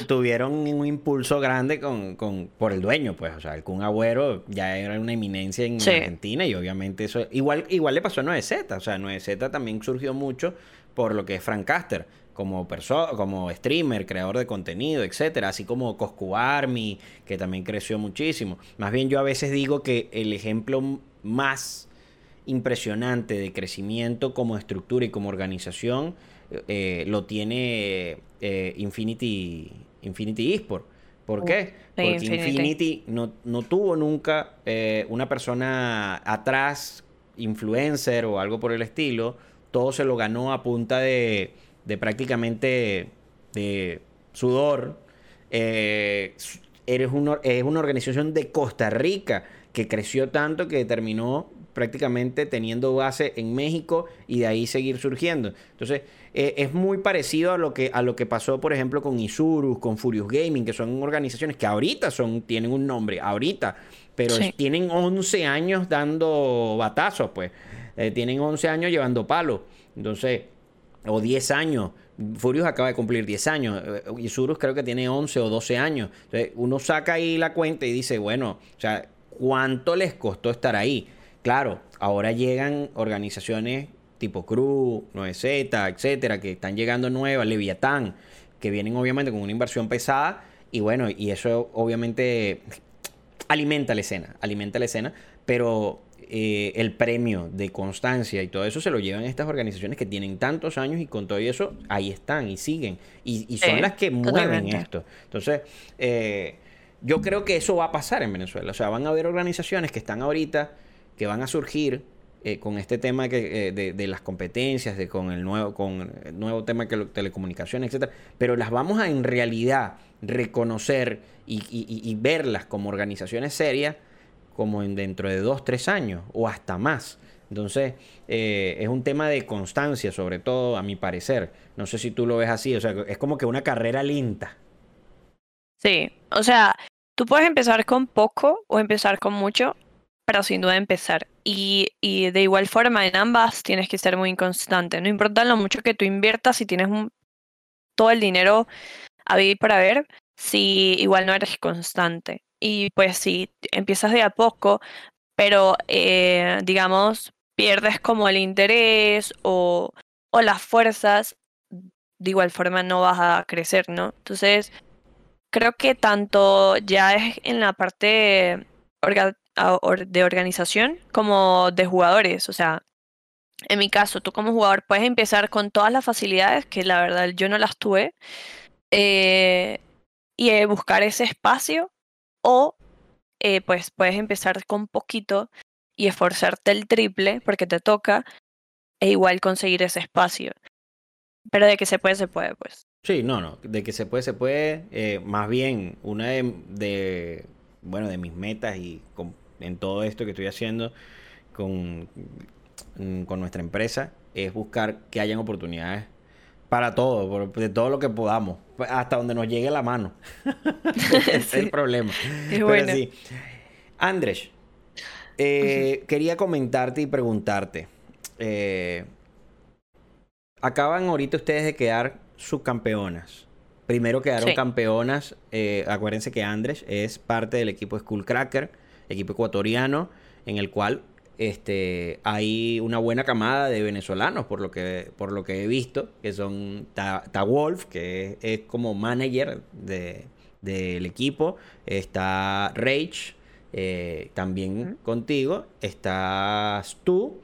tuvieron un impulso grande con, con, por el dueño, pues, o sea, el Kun Agüero ya era una eminencia en Argentina y obviamente eso igual igual le pasó a 9Z, o sea, 9Z también surgió mucho por lo que es Frank Caster como persona, como streamer, creador de contenido, etcétera, así como Coscu Army, que también creció muchísimo. Más bien yo a veces digo que el ejemplo más impresionante de crecimiento como estructura y como organización eh, lo tiene eh, Infinity, Infinity Esport. ¿Por qué? Porque Infinity, no, no, tuvo nunca eh, una persona atrás, influencer o algo por el estilo. Todo se lo ganó a punta de, de prácticamente de sudor. eres es una organización de Costa Rica que creció tanto que terminó prácticamente teniendo base en México y de ahí seguir surgiendo. Entonces, eh, es muy parecido a lo, que, a lo que pasó, por ejemplo, con Isurus, con Furious Gaming, que son organizaciones que ahorita son, tienen un nombre, ahorita, pero tienen 11 años dando batazos, pues. Eh, tienen 11 años llevando palo. Entonces, o 10 años. Furious acaba de cumplir 10 años. Eh, Isurus creo que tiene 11 o 12 años. Entonces, uno saca ahí la cuenta y dice, bueno, o sea, ¿cuánto les costó estar ahí? Claro, ahora llegan organizaciones tipo Cruz, 9Z, etcétera, que están llegando nuevas, Leviatán, que vienen obviamente con una inversión pesada y bueno, y eso obviamente alimenta la escena, alimenta la escena, pero eh, el premio de constancia y todo eso se lo llevan estas organizaciones que tienen tantos años y con todo eso ahí están y siguen y, son las que mueven esto. Entonces, eh, yo creo que eso va a pasar en Venezuela. O sea, van a haber organizaciones que están ahorita que van a surgir eh, con este tema que, eh, de, las competencias, de, con, el nuevo, con el nuevo tema de telecomunicaciones, etcétera, pero las vamos a en realidad reconocer y, verlas como organizaciones serias como en dentro de dos, tres años o hasta más. Entonces, eh, es un tema de constancia, sobre todo, a mi parecer. No sé si tú lo ves así, o sea, es como que una carrera lenta. Sí, o sea, tú puedes empezar con poco o empezar con mucho, pero sin duda empezar. Y, de igual forma, en ambas tienes que ser muy constante. No importa lo mucho que tú inviertas, si tienes todo el dinero a vivir para ver, si igual no eres constante. Y pues si empiezas de a poco, pero eh, digamos, pierdes como el interés o, o las fuerzas, de igual forma no vas a crecer, ¿no? Entonces, creo que tanto ya es en la parte de organización como de jugadores. O sea, en mi caso, tú como jugador puedes empezar con todas las facilidades, que la verdad yo no las tuve, eh, y eh, buscar ese espacio, o eh, pues puedes empezar con poquito y esforzarte el triple porque te toca e igual conseguir ese espacio. Pero de que se puede, se puede, pues. Sí, no, no, de que se puede, se puede. Más bien, una de, bueno, de mis metas y en todo esto que estoy haciendo con, con nuestra empresa es buscar que hayan oportunidades para todo, de todo lo que podamos, hasta donde nos llegue la mano. [laughs] Ese es el problema. Es bueno. Andrés, eh, quería comentarte y preguntarte. Eh, acaban ahorita ustedes de quedar subcampeonas. Primero quedaron campeonas. Eh, acuérdense que Andrés es parte del equipo Skullcracker, equipo ecuatoriano, en el cual este, hay una buena camada de venezolanos, por lo que, por lo que he visto, que son Ta, Wolf, que es, como manager del equipo, está Rage, eh, también contigo, estás tú,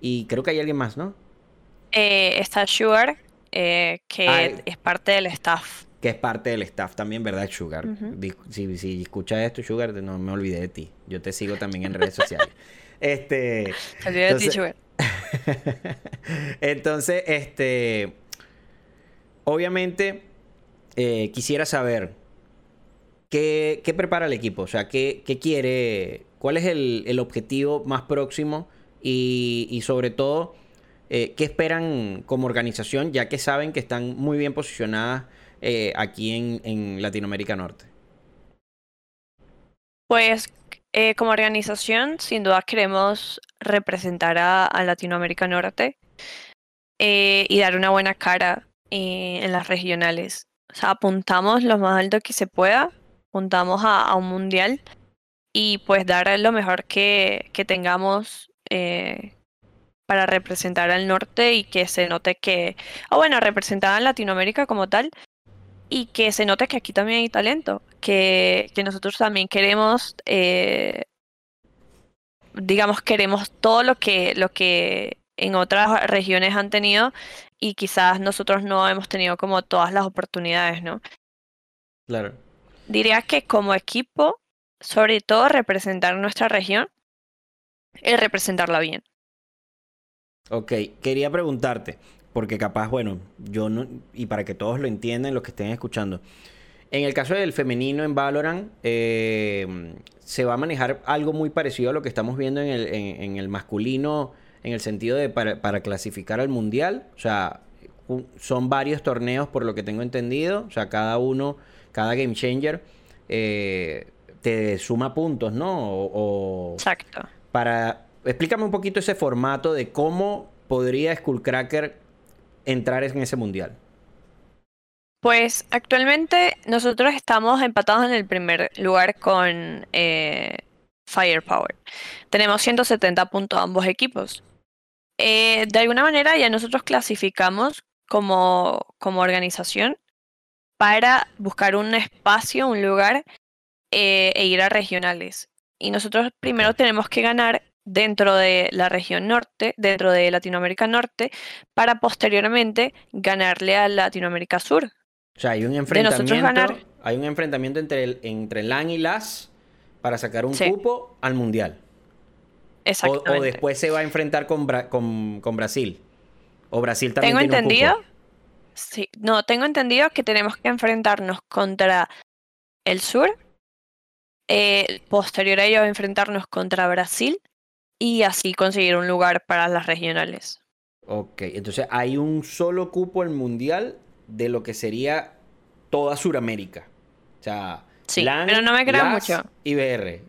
y creo que hay alguien más, ¿no? Eh, está Sugar, eh, que ah, es parte del staff. Que es parte del staff también, ¿verdad, Sugar? si, si escuchas esto, Sugar, no me olvidé de ti. Yo te sigo también en redes sociales. [laughs] Este. Entonces, [laughs] entonces, este. Obviamente, eh, quisiera saber qué, qué, prepara el equipo. O sea, qué, qué quiere. ¿Cuál es el, el objetivo más próximo? Y, y sobre todo, eh, ¿qué esperan como organización? Ya que saben que están muy bien posicionadas eh, aquí en, en Latinoamérica Norte. Pues eh, como organización, sin duda queremos representar a, Latinoamérica Norte eh, y dar una buena cara en las regionales. O sea, apuntamos lo más alto que se pueda, apuntamos a, un mundial y pues dar lo mejor que, que tengamos para representar al norte y que se note que, o bueno, representar a Latinoamérica como tal y que se note que aquí también hay talento, que, nosotros también queremos, eh, digamos, queremos todo lo que, lo que en otras regiones han tenido y quizás nosotros no hemos tenido como todas las oportunidades, ¿no? Claro. Diría que como equipo, sobre todo representar nuestra región y representarla bien. Ok, quería preguntarte, porque capaz, bueno, yo no, y para que todos lo entiendan, los que estén escuchando, en el caso del femenino en Valorant, eh, se va a manejar algo muy parecido a lo que estamos viendo en el, en, el masculino, en el sentido de para, clasificar al mundial. O sea, son varios torneos por lo que tengo entendido. O sea, cada uno, cada game changer, eh, te suma puntos, ¿no? Exacto. Para. Explícame un poquito ese formato de cómo podría Skullcracker entrar en ese mundial? Pues actualmente nosotros estamos empatados en el primer lugar con eh, Firepower. Tenemos 170 puntos ambos equipos. Eh, de alguna manera ya nosotros clasificamos como, como organización para buscar un espacio, un lugar eh, e ir a regionales. Y nosotros primero tenemos que ganar dentro de la región norte, dentro de Latinoamérica Norte, para posteriormente ganarle a Latinoamérica Sur. O sea, hay un enfrentamiento, hay un enfrentamiento entre, el, entre LAN y LAS para sacar un cupo al Mundial. Exactamente. O, después se va a enfrentar con, con, Brasil. O Brasil también tengo entendido, Sí, no, tengo entendido que tenemos que enfrentarnos contra el sur. Eh, posterior a ello, enfrentarnos contra Brasil y así conseguir un lugar para las regionales. Ok, entonces hay un solo cupo en mundial de lo que sería toda Sudamérica. O sea, sí, pero no me crean mucho. IBR.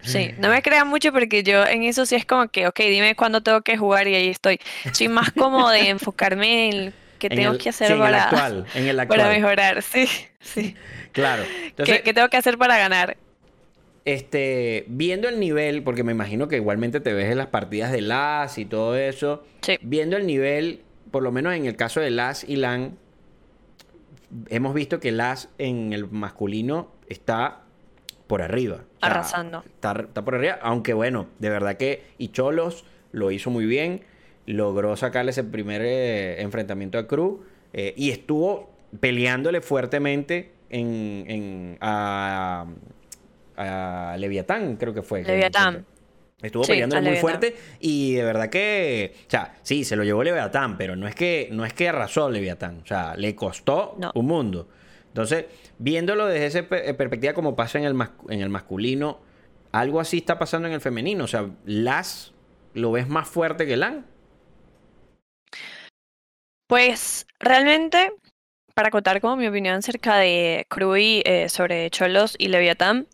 sí, [laughs] no me crean mucho porque yo en eso sí es como que, ok, dime cuándo tengo que jugar y ahí estoy. Soy más como de [laughs] enfocarme en qué tengo que hacer para, en el actual. [laughs] para mejorar. Sí, sí. Claro. Entonces, ¿Qué tengo que hacer para ganar? Este, viendo el nivel, porque me imagino que igualmente te ves en las partidas de LAS y todo eso, viendo el nivel, por lo menos en el caso de LAS y LAN, hemos visto que LAS en el masculino está por arriba. Arrasando. Está, por arriba, aunque bueno, de verdad que Icholos lo hizo muy bien, logró sacarle ese primer eh, enfrentamiento a Cruz eh, y estuvo peleándole fuertemente en, a, a Leviatán, creo que fue. Leviatán. Estuvo peleando muy fuerte y de verdad que, o sea, sí, se lo llevó Leviatán, pero no es que no es que arrasó Leviatán, o sea, le costó un mundo. Entonces, viéndolo desde esa eh, perspectiva como pasa en el, en el masculino, algo así está pasando en el femenino, o sea, Las lo ves más fuerte que Lan. Pues realmente, para contar como mi opinión acerca de Krui eh, sobre Cholos y Leviatán,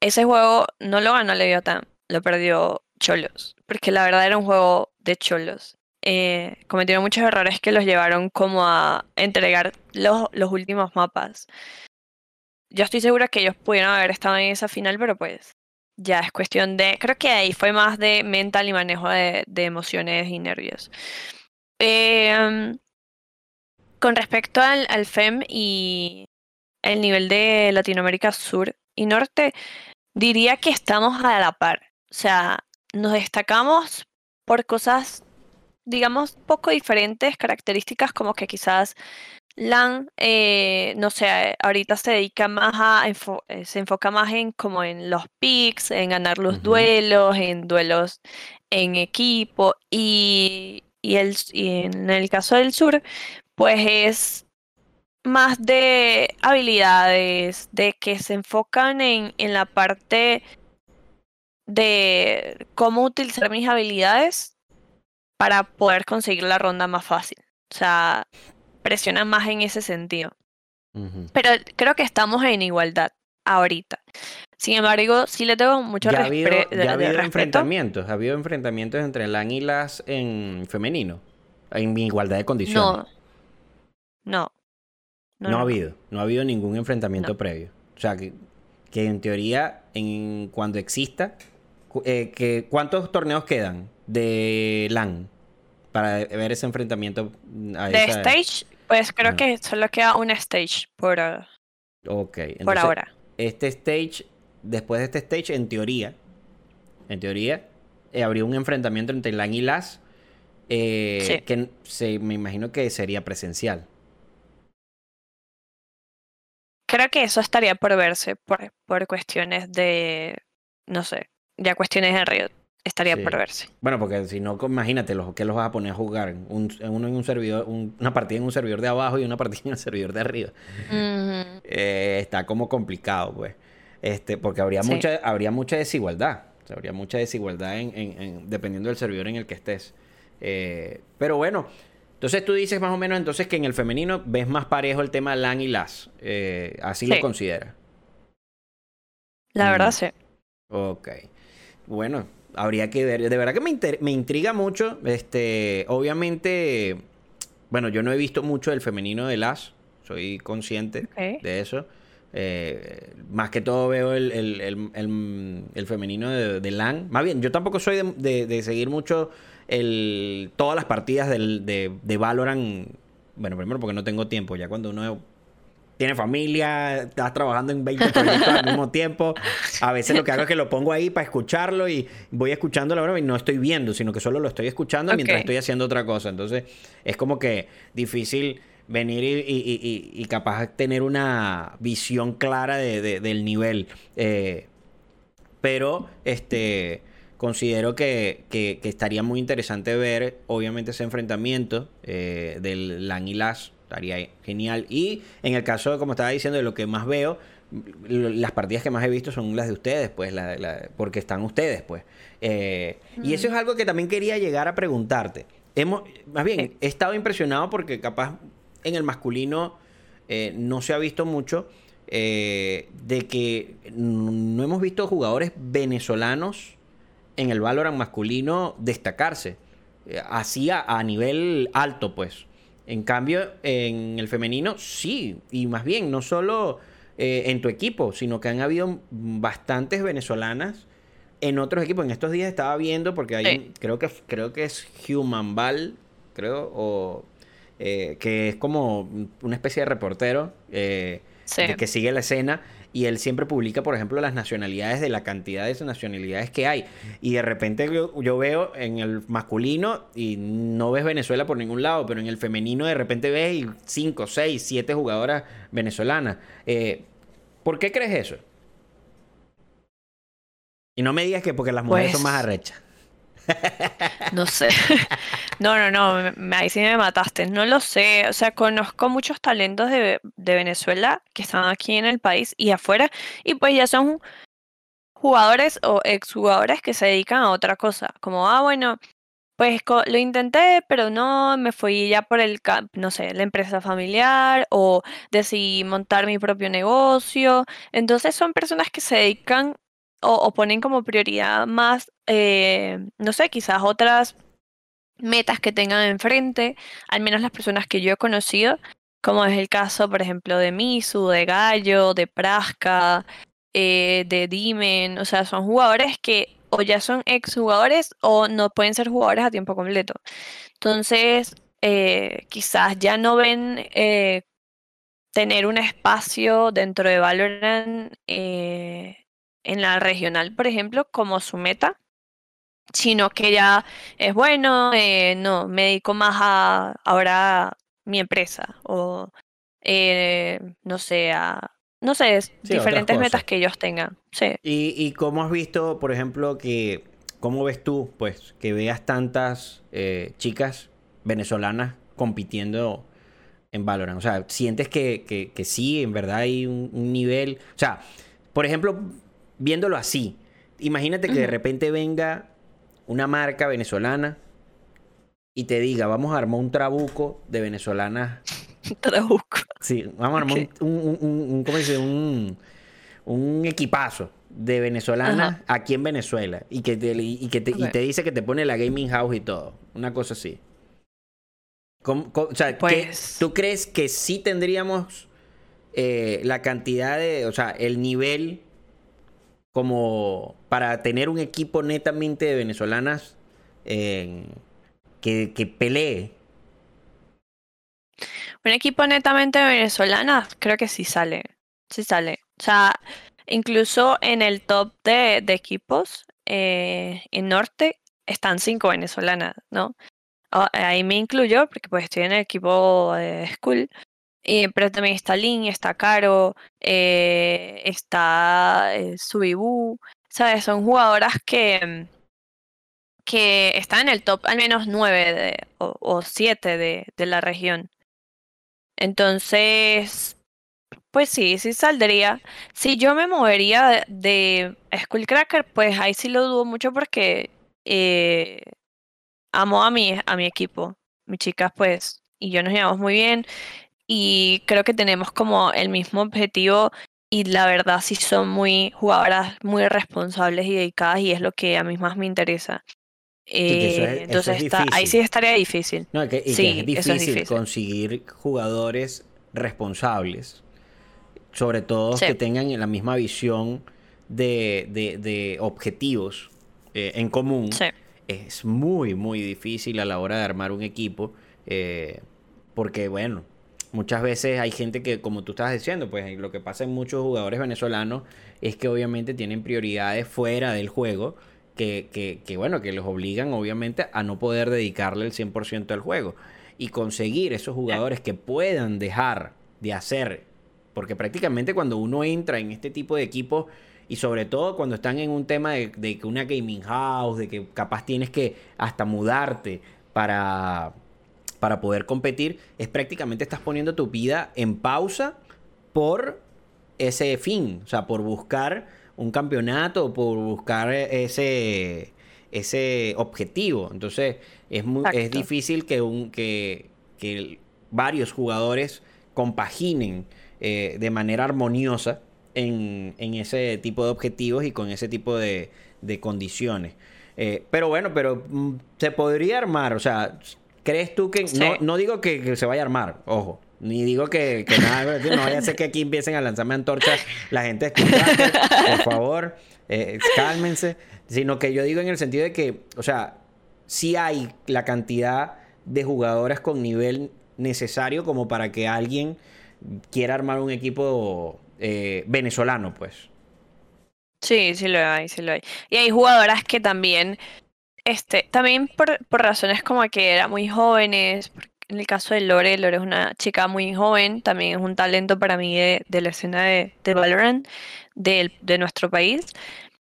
ese juego no lo ganó Leviatán lo perdió Cholos, porque la verdad era un juego de Cholos. Eh, cometieron muchos errores que los llevaron como a entregar los, últimos mapas. Yo estoy segura que ellos pudieron haber estado en esa final, pero pues ya es cuestión de, creo que ahí fue más de mental y manejo de, emociones y nervios. Em, con respecto al, al, FEM y el nivel de Latinoamérica Sur y Norte, diría que estamos a la par. O sea, nos destacamos por cosas, digamos, poco diferentes, características como que quizás LAN, eh, no sé, ahorita se dedica más a, se enfoca más en como en los picks, en ganar los duelos, en duelos en equipo y, y, el, y en el caso del sur, pues es más de habilidades, de que se enfocan en, en la parte de cómo utilizar mis habilidades para poder conseguir la ronda más fácil. O sea, presionan más en ese sentido. Pero creo que estamos en igualdad ahorita. Sin embargo, sí le tengo mucho respeto. Ya ha habido enfrentamientos, ha habido enfrentamientos entre LAN y las en femenino, en igualdad de condiciones. No. No. No, ha habido, no ha habido ningún enfrentamiento previo. O sea, que, que en teoría, en cuando exista, eh, que, ¿cuántos torneos quedan de LAN para ver ese enfrentamiento? A de stage, pues creo que solo queda un stage por, por ahora. Este stage, después de este stage, en teoría, en teoría, eh, habría un enfrentamiento entre LAN y LAS eh, que se, me imagino que sería presencial. Creo que eso estaría por verse por, por cuestiones de, no sé, ya cuestiones de Riot estaría por verse. Bueno, porque si no, imagínate, los, ¿qué los vas a poner a jugar? Un, uno en un servidor, una partida en un servidor de abajo y una partida en un servidor de arriba. Eh, está como complicado, pues. Este, porque habría mucha, habría mucha desigualdad. habría mucha desigualdad en, dependiendo del servidor en el que estés. Eh, pero bueno, entonces tú dices más o menos entonces que en el femenino ves más parejo el tema LAN y LAS. Eh, así lo consideras. La verdad, mm. sí. Ok. Bueno, habría que ver. De verdad que me, me intriga mucho. Este, obviamente, bueno, yo no he visto mucho el femenino de las. Soy consciente de eso. Eh, más que todo veo el, femenino de, LAN. Más bien, yo tampoco soy de, seguir mucho el, todas las partidas de, de Valorant. Bueno, primero porque no tengo tiempo. Ya cuando uno tiene familia, estás trabajando en 20 proyectos al mismo tiempo. A veces lo que hago es que lo pongo ahí para escucharlo y voy escuchándolo y no estoy viendo, sino que solo lo estoy escuchando mientras estoy haciendo otra cosa. Entonces es como que difícil venir y, capaz de tener una visión clara del nivel. Eh, pero este considero que, estaría muy interesante ver, obviamente, ese enfrentamiento eh, del LAN y LAS estaría genial. Y en el caso, como estaba diciendo, de lo que más veo, las partidas que más he visto son las de ustedes, pues, porque están ustedes, pues. Eh, y eso es algo que también quería llegar a preguntarte. Hemos, más bien, he estado impresionado porque capaz en el masculino eh, no se ha visto mucho eh, de que no hemos visto jugadores venezolanos en el Valorant masculino destacarse. Así a nivel alto, pues. En cambio, en el femenino, sí. Y más bien, no solo eh, en tu equipo, sino que han habido bastantes venezolanas en otros equipos. En estos días estaba viendo, porque hay, creo, que, creo que es Human Ball, creo, o eh, que es como una especie de reportero eh, que sigue la escena y él siempre publica, por ejemplo, las nacionalidades de la cantidad de nacionalidades que hay. Y de repente yo, veo en el masculino y no ves Venezuela por ningún lado, pero en el femenino de repente ves cinco, seis, siete jugadoras venezolanas. Eh, ¿Por qué crees eso? Y no me digas que porque las mujeres son más Pues- arrechas. No sé. [laughs] No, no, no, ahí sí me mataste. No lo sé. O sea, conozco muchos talentos de, Venezuela que están aquí en el país y afuera, y pues ya son jugadores o exjugadores que se dedican a otra cosa. Como, ah, bueno, pues lo intenté, pero no, me fui ya por el, no sé, la empresa familiar o decidí montar mi propio negocio. Entonces son personas que se dedican o, ponen como prioridad más, eh, no sé, quizás otras metas que tengan enfrente, al menos las personas que yo he conocido, como es el caso, por ejemplo, de Misu, de Gallo, de Praska, eh, de Dimen, o sea, son jugadores que o ya son exjugadores o no pueden ser jugadores a tiempo completo. Entonces, eh, quizás ya no ven tener un espacio dentro de Valorant eh, en la regional, por ejemplo, como su meta, sino que ya es bueno, eh, no, me dedico más a ahora mi empresa o eh, no sé, a, no sé, otras diferentes metas que ellos tengan. Sí. ¿Y, y cómo has visto, por ejemplo, que, cómo ves tú, pues, que veas tantas eh, chicas venezolanas compitiendo en Valorant? O sea, ¿sientes que, que, que sí, en verdad hay un, un nivel? O sea, por ejemplo, viéndolo así, imagínate que de repente venga una marca venezolana y te diga, vamos a armar un trabuco de venezolanas Trabuco. Sí, vamos a armar un, un, un- un- ¿cómo se dice? Un, un equipazo de venezolanas Ajá. aquí en Venezuela y que, te, y, que te, y te dice que te pone la gaming house y todo. Una cosa así. ¿Cómo- cómo- o sea, ¿qué- Pues- ¿tú crees que sí tendríamos eh, la cantidad de, o sea, el nivel como para tener un equipo netamente de venezolanas eh, que, que pelee? Un equipo netamente venezolana, creo que sí sale. Sí sale. O sea, incluso en el top de, de equipos eh, en Norte están cinco venezolanas, ¿no? Ah, Ahí me incluyo porque pues estoy en el equipo de School. Eh, pero también está Lin, está Caro, eh, está eh, Subibu, ¿sabes? Son jugadoras que, que están en el top al menos nueve de- o, o siete de, de la región. Entonces, pues sí, sí saldría. Si yo me movería de, de Skullcracker, pues ahí sí lo dudo mucho porque amo a mi, a mi equipo. Mis chicas, pues, y yo nos llevamos muy bien y creo que tenemos como el mismo objetivo y la verdad sí son muy jugadoras muy responsables y dedicadas y es lo que a mí más me interesa. que eso es- Eh, eso entonces es está, ahí sí estaría difícil. No, que, y que es difícil, difícil. conseguir jugadores responsables, sobre todo Sí. que tengan la misma visión de, de- de objetivos eh, en común. Sí. Es muy, muy difícil a la hora de armar un equipo, eh, porque bueno, muchas veces hay gente que, como tú estabas diciendo, pues lo que pasa en muchos jugadores venezolanos es que obviamente tienen prioridades fuera del juego que, que, que, bueno, que los obligan obviamente a no poder dedicarle el 100% al juego. Y conseguir esos jugadores que puedan dejar de hacer, porque prácticamente cuando uno entra en este tipo de equipos, y sobre todo cuando están en un tema de, de que una gaming house, de que capaz tienes que hasta mudarte para, para poder competir, es prácticamente estás poniendo tu vida en pausa por ese fin, o sea, por buscar un campeonato, por buscar ese, ese objetivo. Entonces, es, muy, es difícil que, un, que, que varios jugadores compaginen eh, de manera armoniosa en, en ese tipo de objetivos y con ese tipo de, de condiciones. Eh, pero bueno, pero mm, se podría armar, o sea, ¿crees tú que... Sí. No, no digo que, que se vaya a armar, ojo. Ni digo que, que nada, [laughs] no vaya a ser que aquí empiecen a lanzarme antorchas la gente de Skullcracker, por favor, eh, cálmense. Sino que yo digo en el sentido de que, o sea, sí hay la cantidad de jugadoras con nivel necesario como para que alguien quiera armar un equipo eh, venezolano, pues. Sí, sí lo hay, sí lo hay. Y hay jugadoras que también, este, también por, por razones como que eran muy jóvenes, en el caso de Lore, Lore es una chica muy joven, también es un talento para mí de, de la escena de, de Valorant del- de, nuestro país.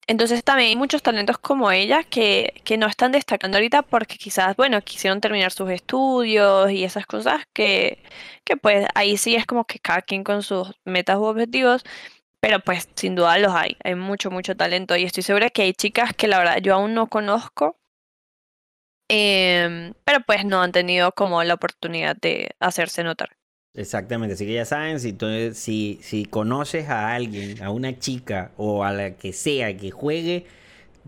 Entonces también hay muchos talentos como ella que, que no están destacando ahorita porque quizás, bueno, quisieron terminar sus estudios y esas cosas que, que pues ahí sí es como que cada quien con sus metas u objetivos, pero pues sin duda los hay, hay mucho, mucho talento y estoy segura que hay chicas que la verdad yo aún no conozco, em, pero pues no han tenido como la oportunidad de hacerse notar. Exactamente, así que ya saben, si, si, si conoces a alguien, a una chica o a la que sea que juegue,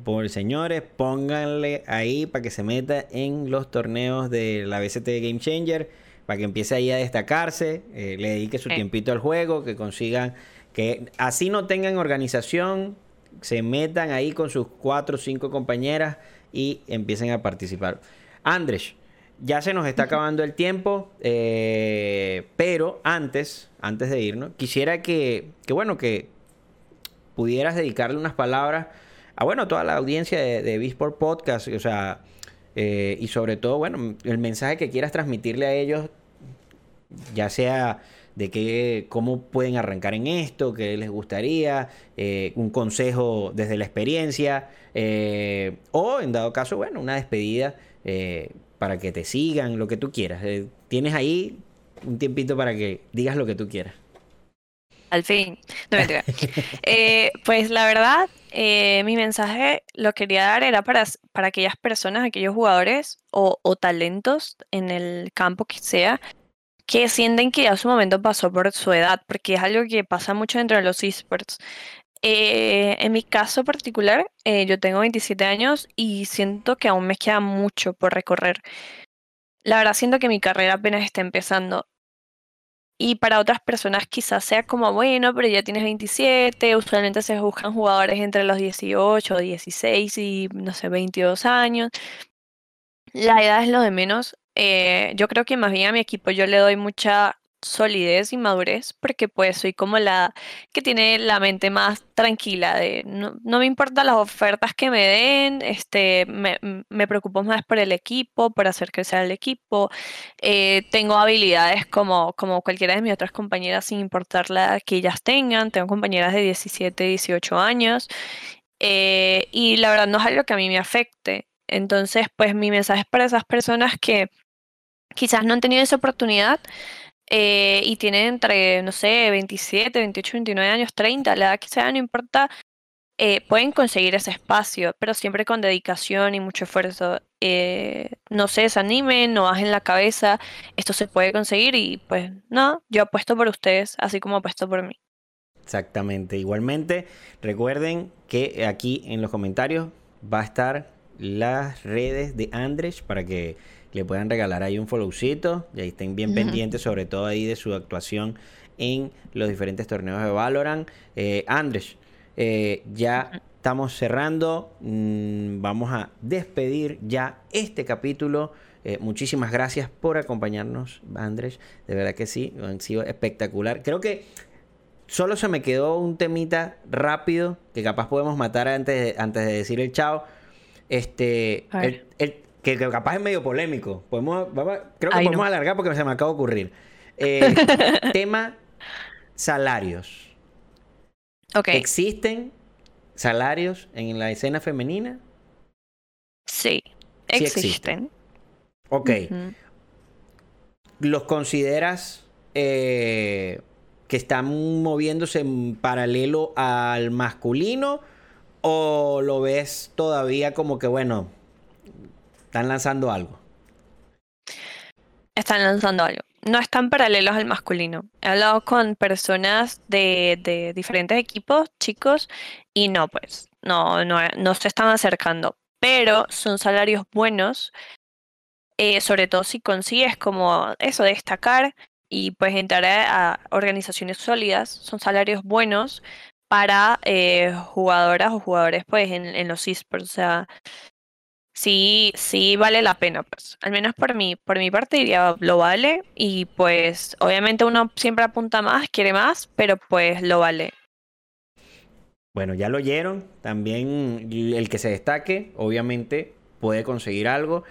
por señores, pónganle ahí para que se meta en los torneos de la BCT Game Changer, para que empiece ahí a destacarse, eh, le dedique su tiempito al juego, que consigan, que así no tengan organización, se metan ahí con sus cuatro o cinco compañeras y empiecen a participar. Andrés, ya se nos está acabando el tiempo, eh, pero antes, antes de irnos, quisiera que, que, bueno, que pudieras dedicarle unas palabras a, bueno, toda la audiencia de, de Podcast, o sea, eh, y sobre todo, bueno, el mensaje que quieras transmitirle a ellos, ya sea de qué, cómo pueden arrancar en esto, qué les gustaría, eh, un consejo desde la experiencia, o en dado caso, bueno, una despedida para que te sigan, lo que tú quieras. Eh, tienes ahí un tiempito para que digas lo que tú quieras. Al fin, no me [laughs] eh, Pues la verdad, eh, mi mensaje lo quería dar era para, para aquellas personas, aquellos jugadores o, o, talentos en el campo que sea, que sienten que a su momento pasó por su edad, porque es algo que pasa mucho entre los esports. Eh, en mi caso particular, eh, yo tengo 27 años y siento que aún me queda mucho por recorrer. La verdad siento que mi carrera apenas está empezando. Y para otras personas quizás sea como, bueno, pero ya tienes 27, usualmente se buscan jugadores entre los 18, 16 y, no sé, 22 años. La edad es lo de menos. Eh, yo creo que más bien a mi equipo yo le doy mucha solidez y madurez, porque pues soy como la que tiene la mente más tranquila de no, me importan las ofertas que me den, este, me, me, preocupo más por el equipo, por hacer crecer el equipo, eh, tengo habilidades como, como cualquiera de mis otras compañeras sin importar la que ellas tengan, tengo compañeras de 17, 18 años, eh, y la verdad no es algo que a mí me afecte. Entonces, pues mi mensaje es para esas personas que quizás no han tenido esa oportunidad, eh, y tienen entre, no sé, 27, 28, 29 años, 30, la edad que sea, no importa, eh, pueden conseguir ese espacio, pero siempre con dedicación y mucho esfuerzo. Eh, no se desanimen, no bajen la cabeza, esto se puede conseguir y pues no, yo apuesto por ustedes, así como apuesto por mí. Exactamente, igualmente recuerden que aquí en los comentarios va a estar las redes de Andrés para que le puedan regalar ahí un followcito y ahí estén bien pendientes sobre todo ahí de su actuación en los diferentes torneos de Valorant. Eh, Andrés, eh, ya estamos cerrando, mm, vamos a despedir ya este capítulo. Eh, muchísimas gracias por acompañarnos, Andrés. De verdad que sí, han sido espectacular. Creo que solo se me quedó un temita rápido que capaz podemos matar antes de, antes de decir el chao. Este, el, que, capaz es medio polémico. Podemos, creo que podemos alargar porque se me acaba de ocurrir. Eh, [laughs] tema salarios. ¿Existen salarios en la escena femenina? Sí, existen. Ok. ¿Los consideras eh, que están moviéndose en paralelo al masculino? ¿O lo ves todavía como que, bueno, están lanzando algo. Están lanzando algo. No están paralelos al masculino. He hablado con personas de, diferentes equipos, chicos, y no, pues, no, no, no se están acercando. Pero son salarios buenos, eh, sobre todo si consigues como eso, destacar y pues entrar a, organizaciones sólidas. Son salarios buenos para eh, jugadoras o jugadores pues en, en los esports. O sea, sí, sí vale la pena, pues. Al menos por mí, por mi parte diría lo vale. Y pues, obviamente uno siempre apunta más, quiere más, pero pues lo vale. Bueno, ya lo oyeron. También el que se destaque, obviamente, puede conseguir algo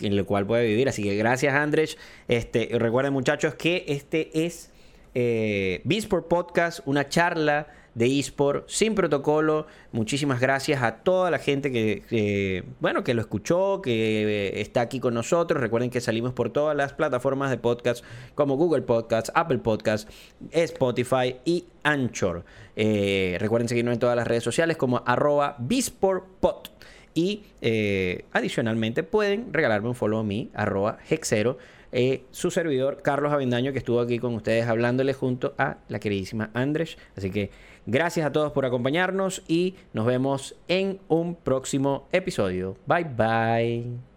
en el cual puede vivir. Así que gracias, Andrés. Este, recuerden, muchachos, que este es eh, Podcast, una charla de eSport sin protocolo. Muchísimas gracias a toda la gente que, bueno, que lo escuchó, que eh, está aquí con nosotros. Recuerden que salimos por todas las plataformas de podcast como Google Podcasts, Apple Podcasts, Spotify y Anchor. Eh, recuerden seguirnos en todas las redes sociales como arroba bisportpod. Y eh, adicionalmente pueden regalarme un follow a mí, arroba hexero, eh, su servidor Carlos Avendaño, que estuvo aquí con ustedes hablándole junto a la queridísima Andrés. Así que gracias a todos por acompañarnos y nos vemos en un próximo episodio. Bye bye.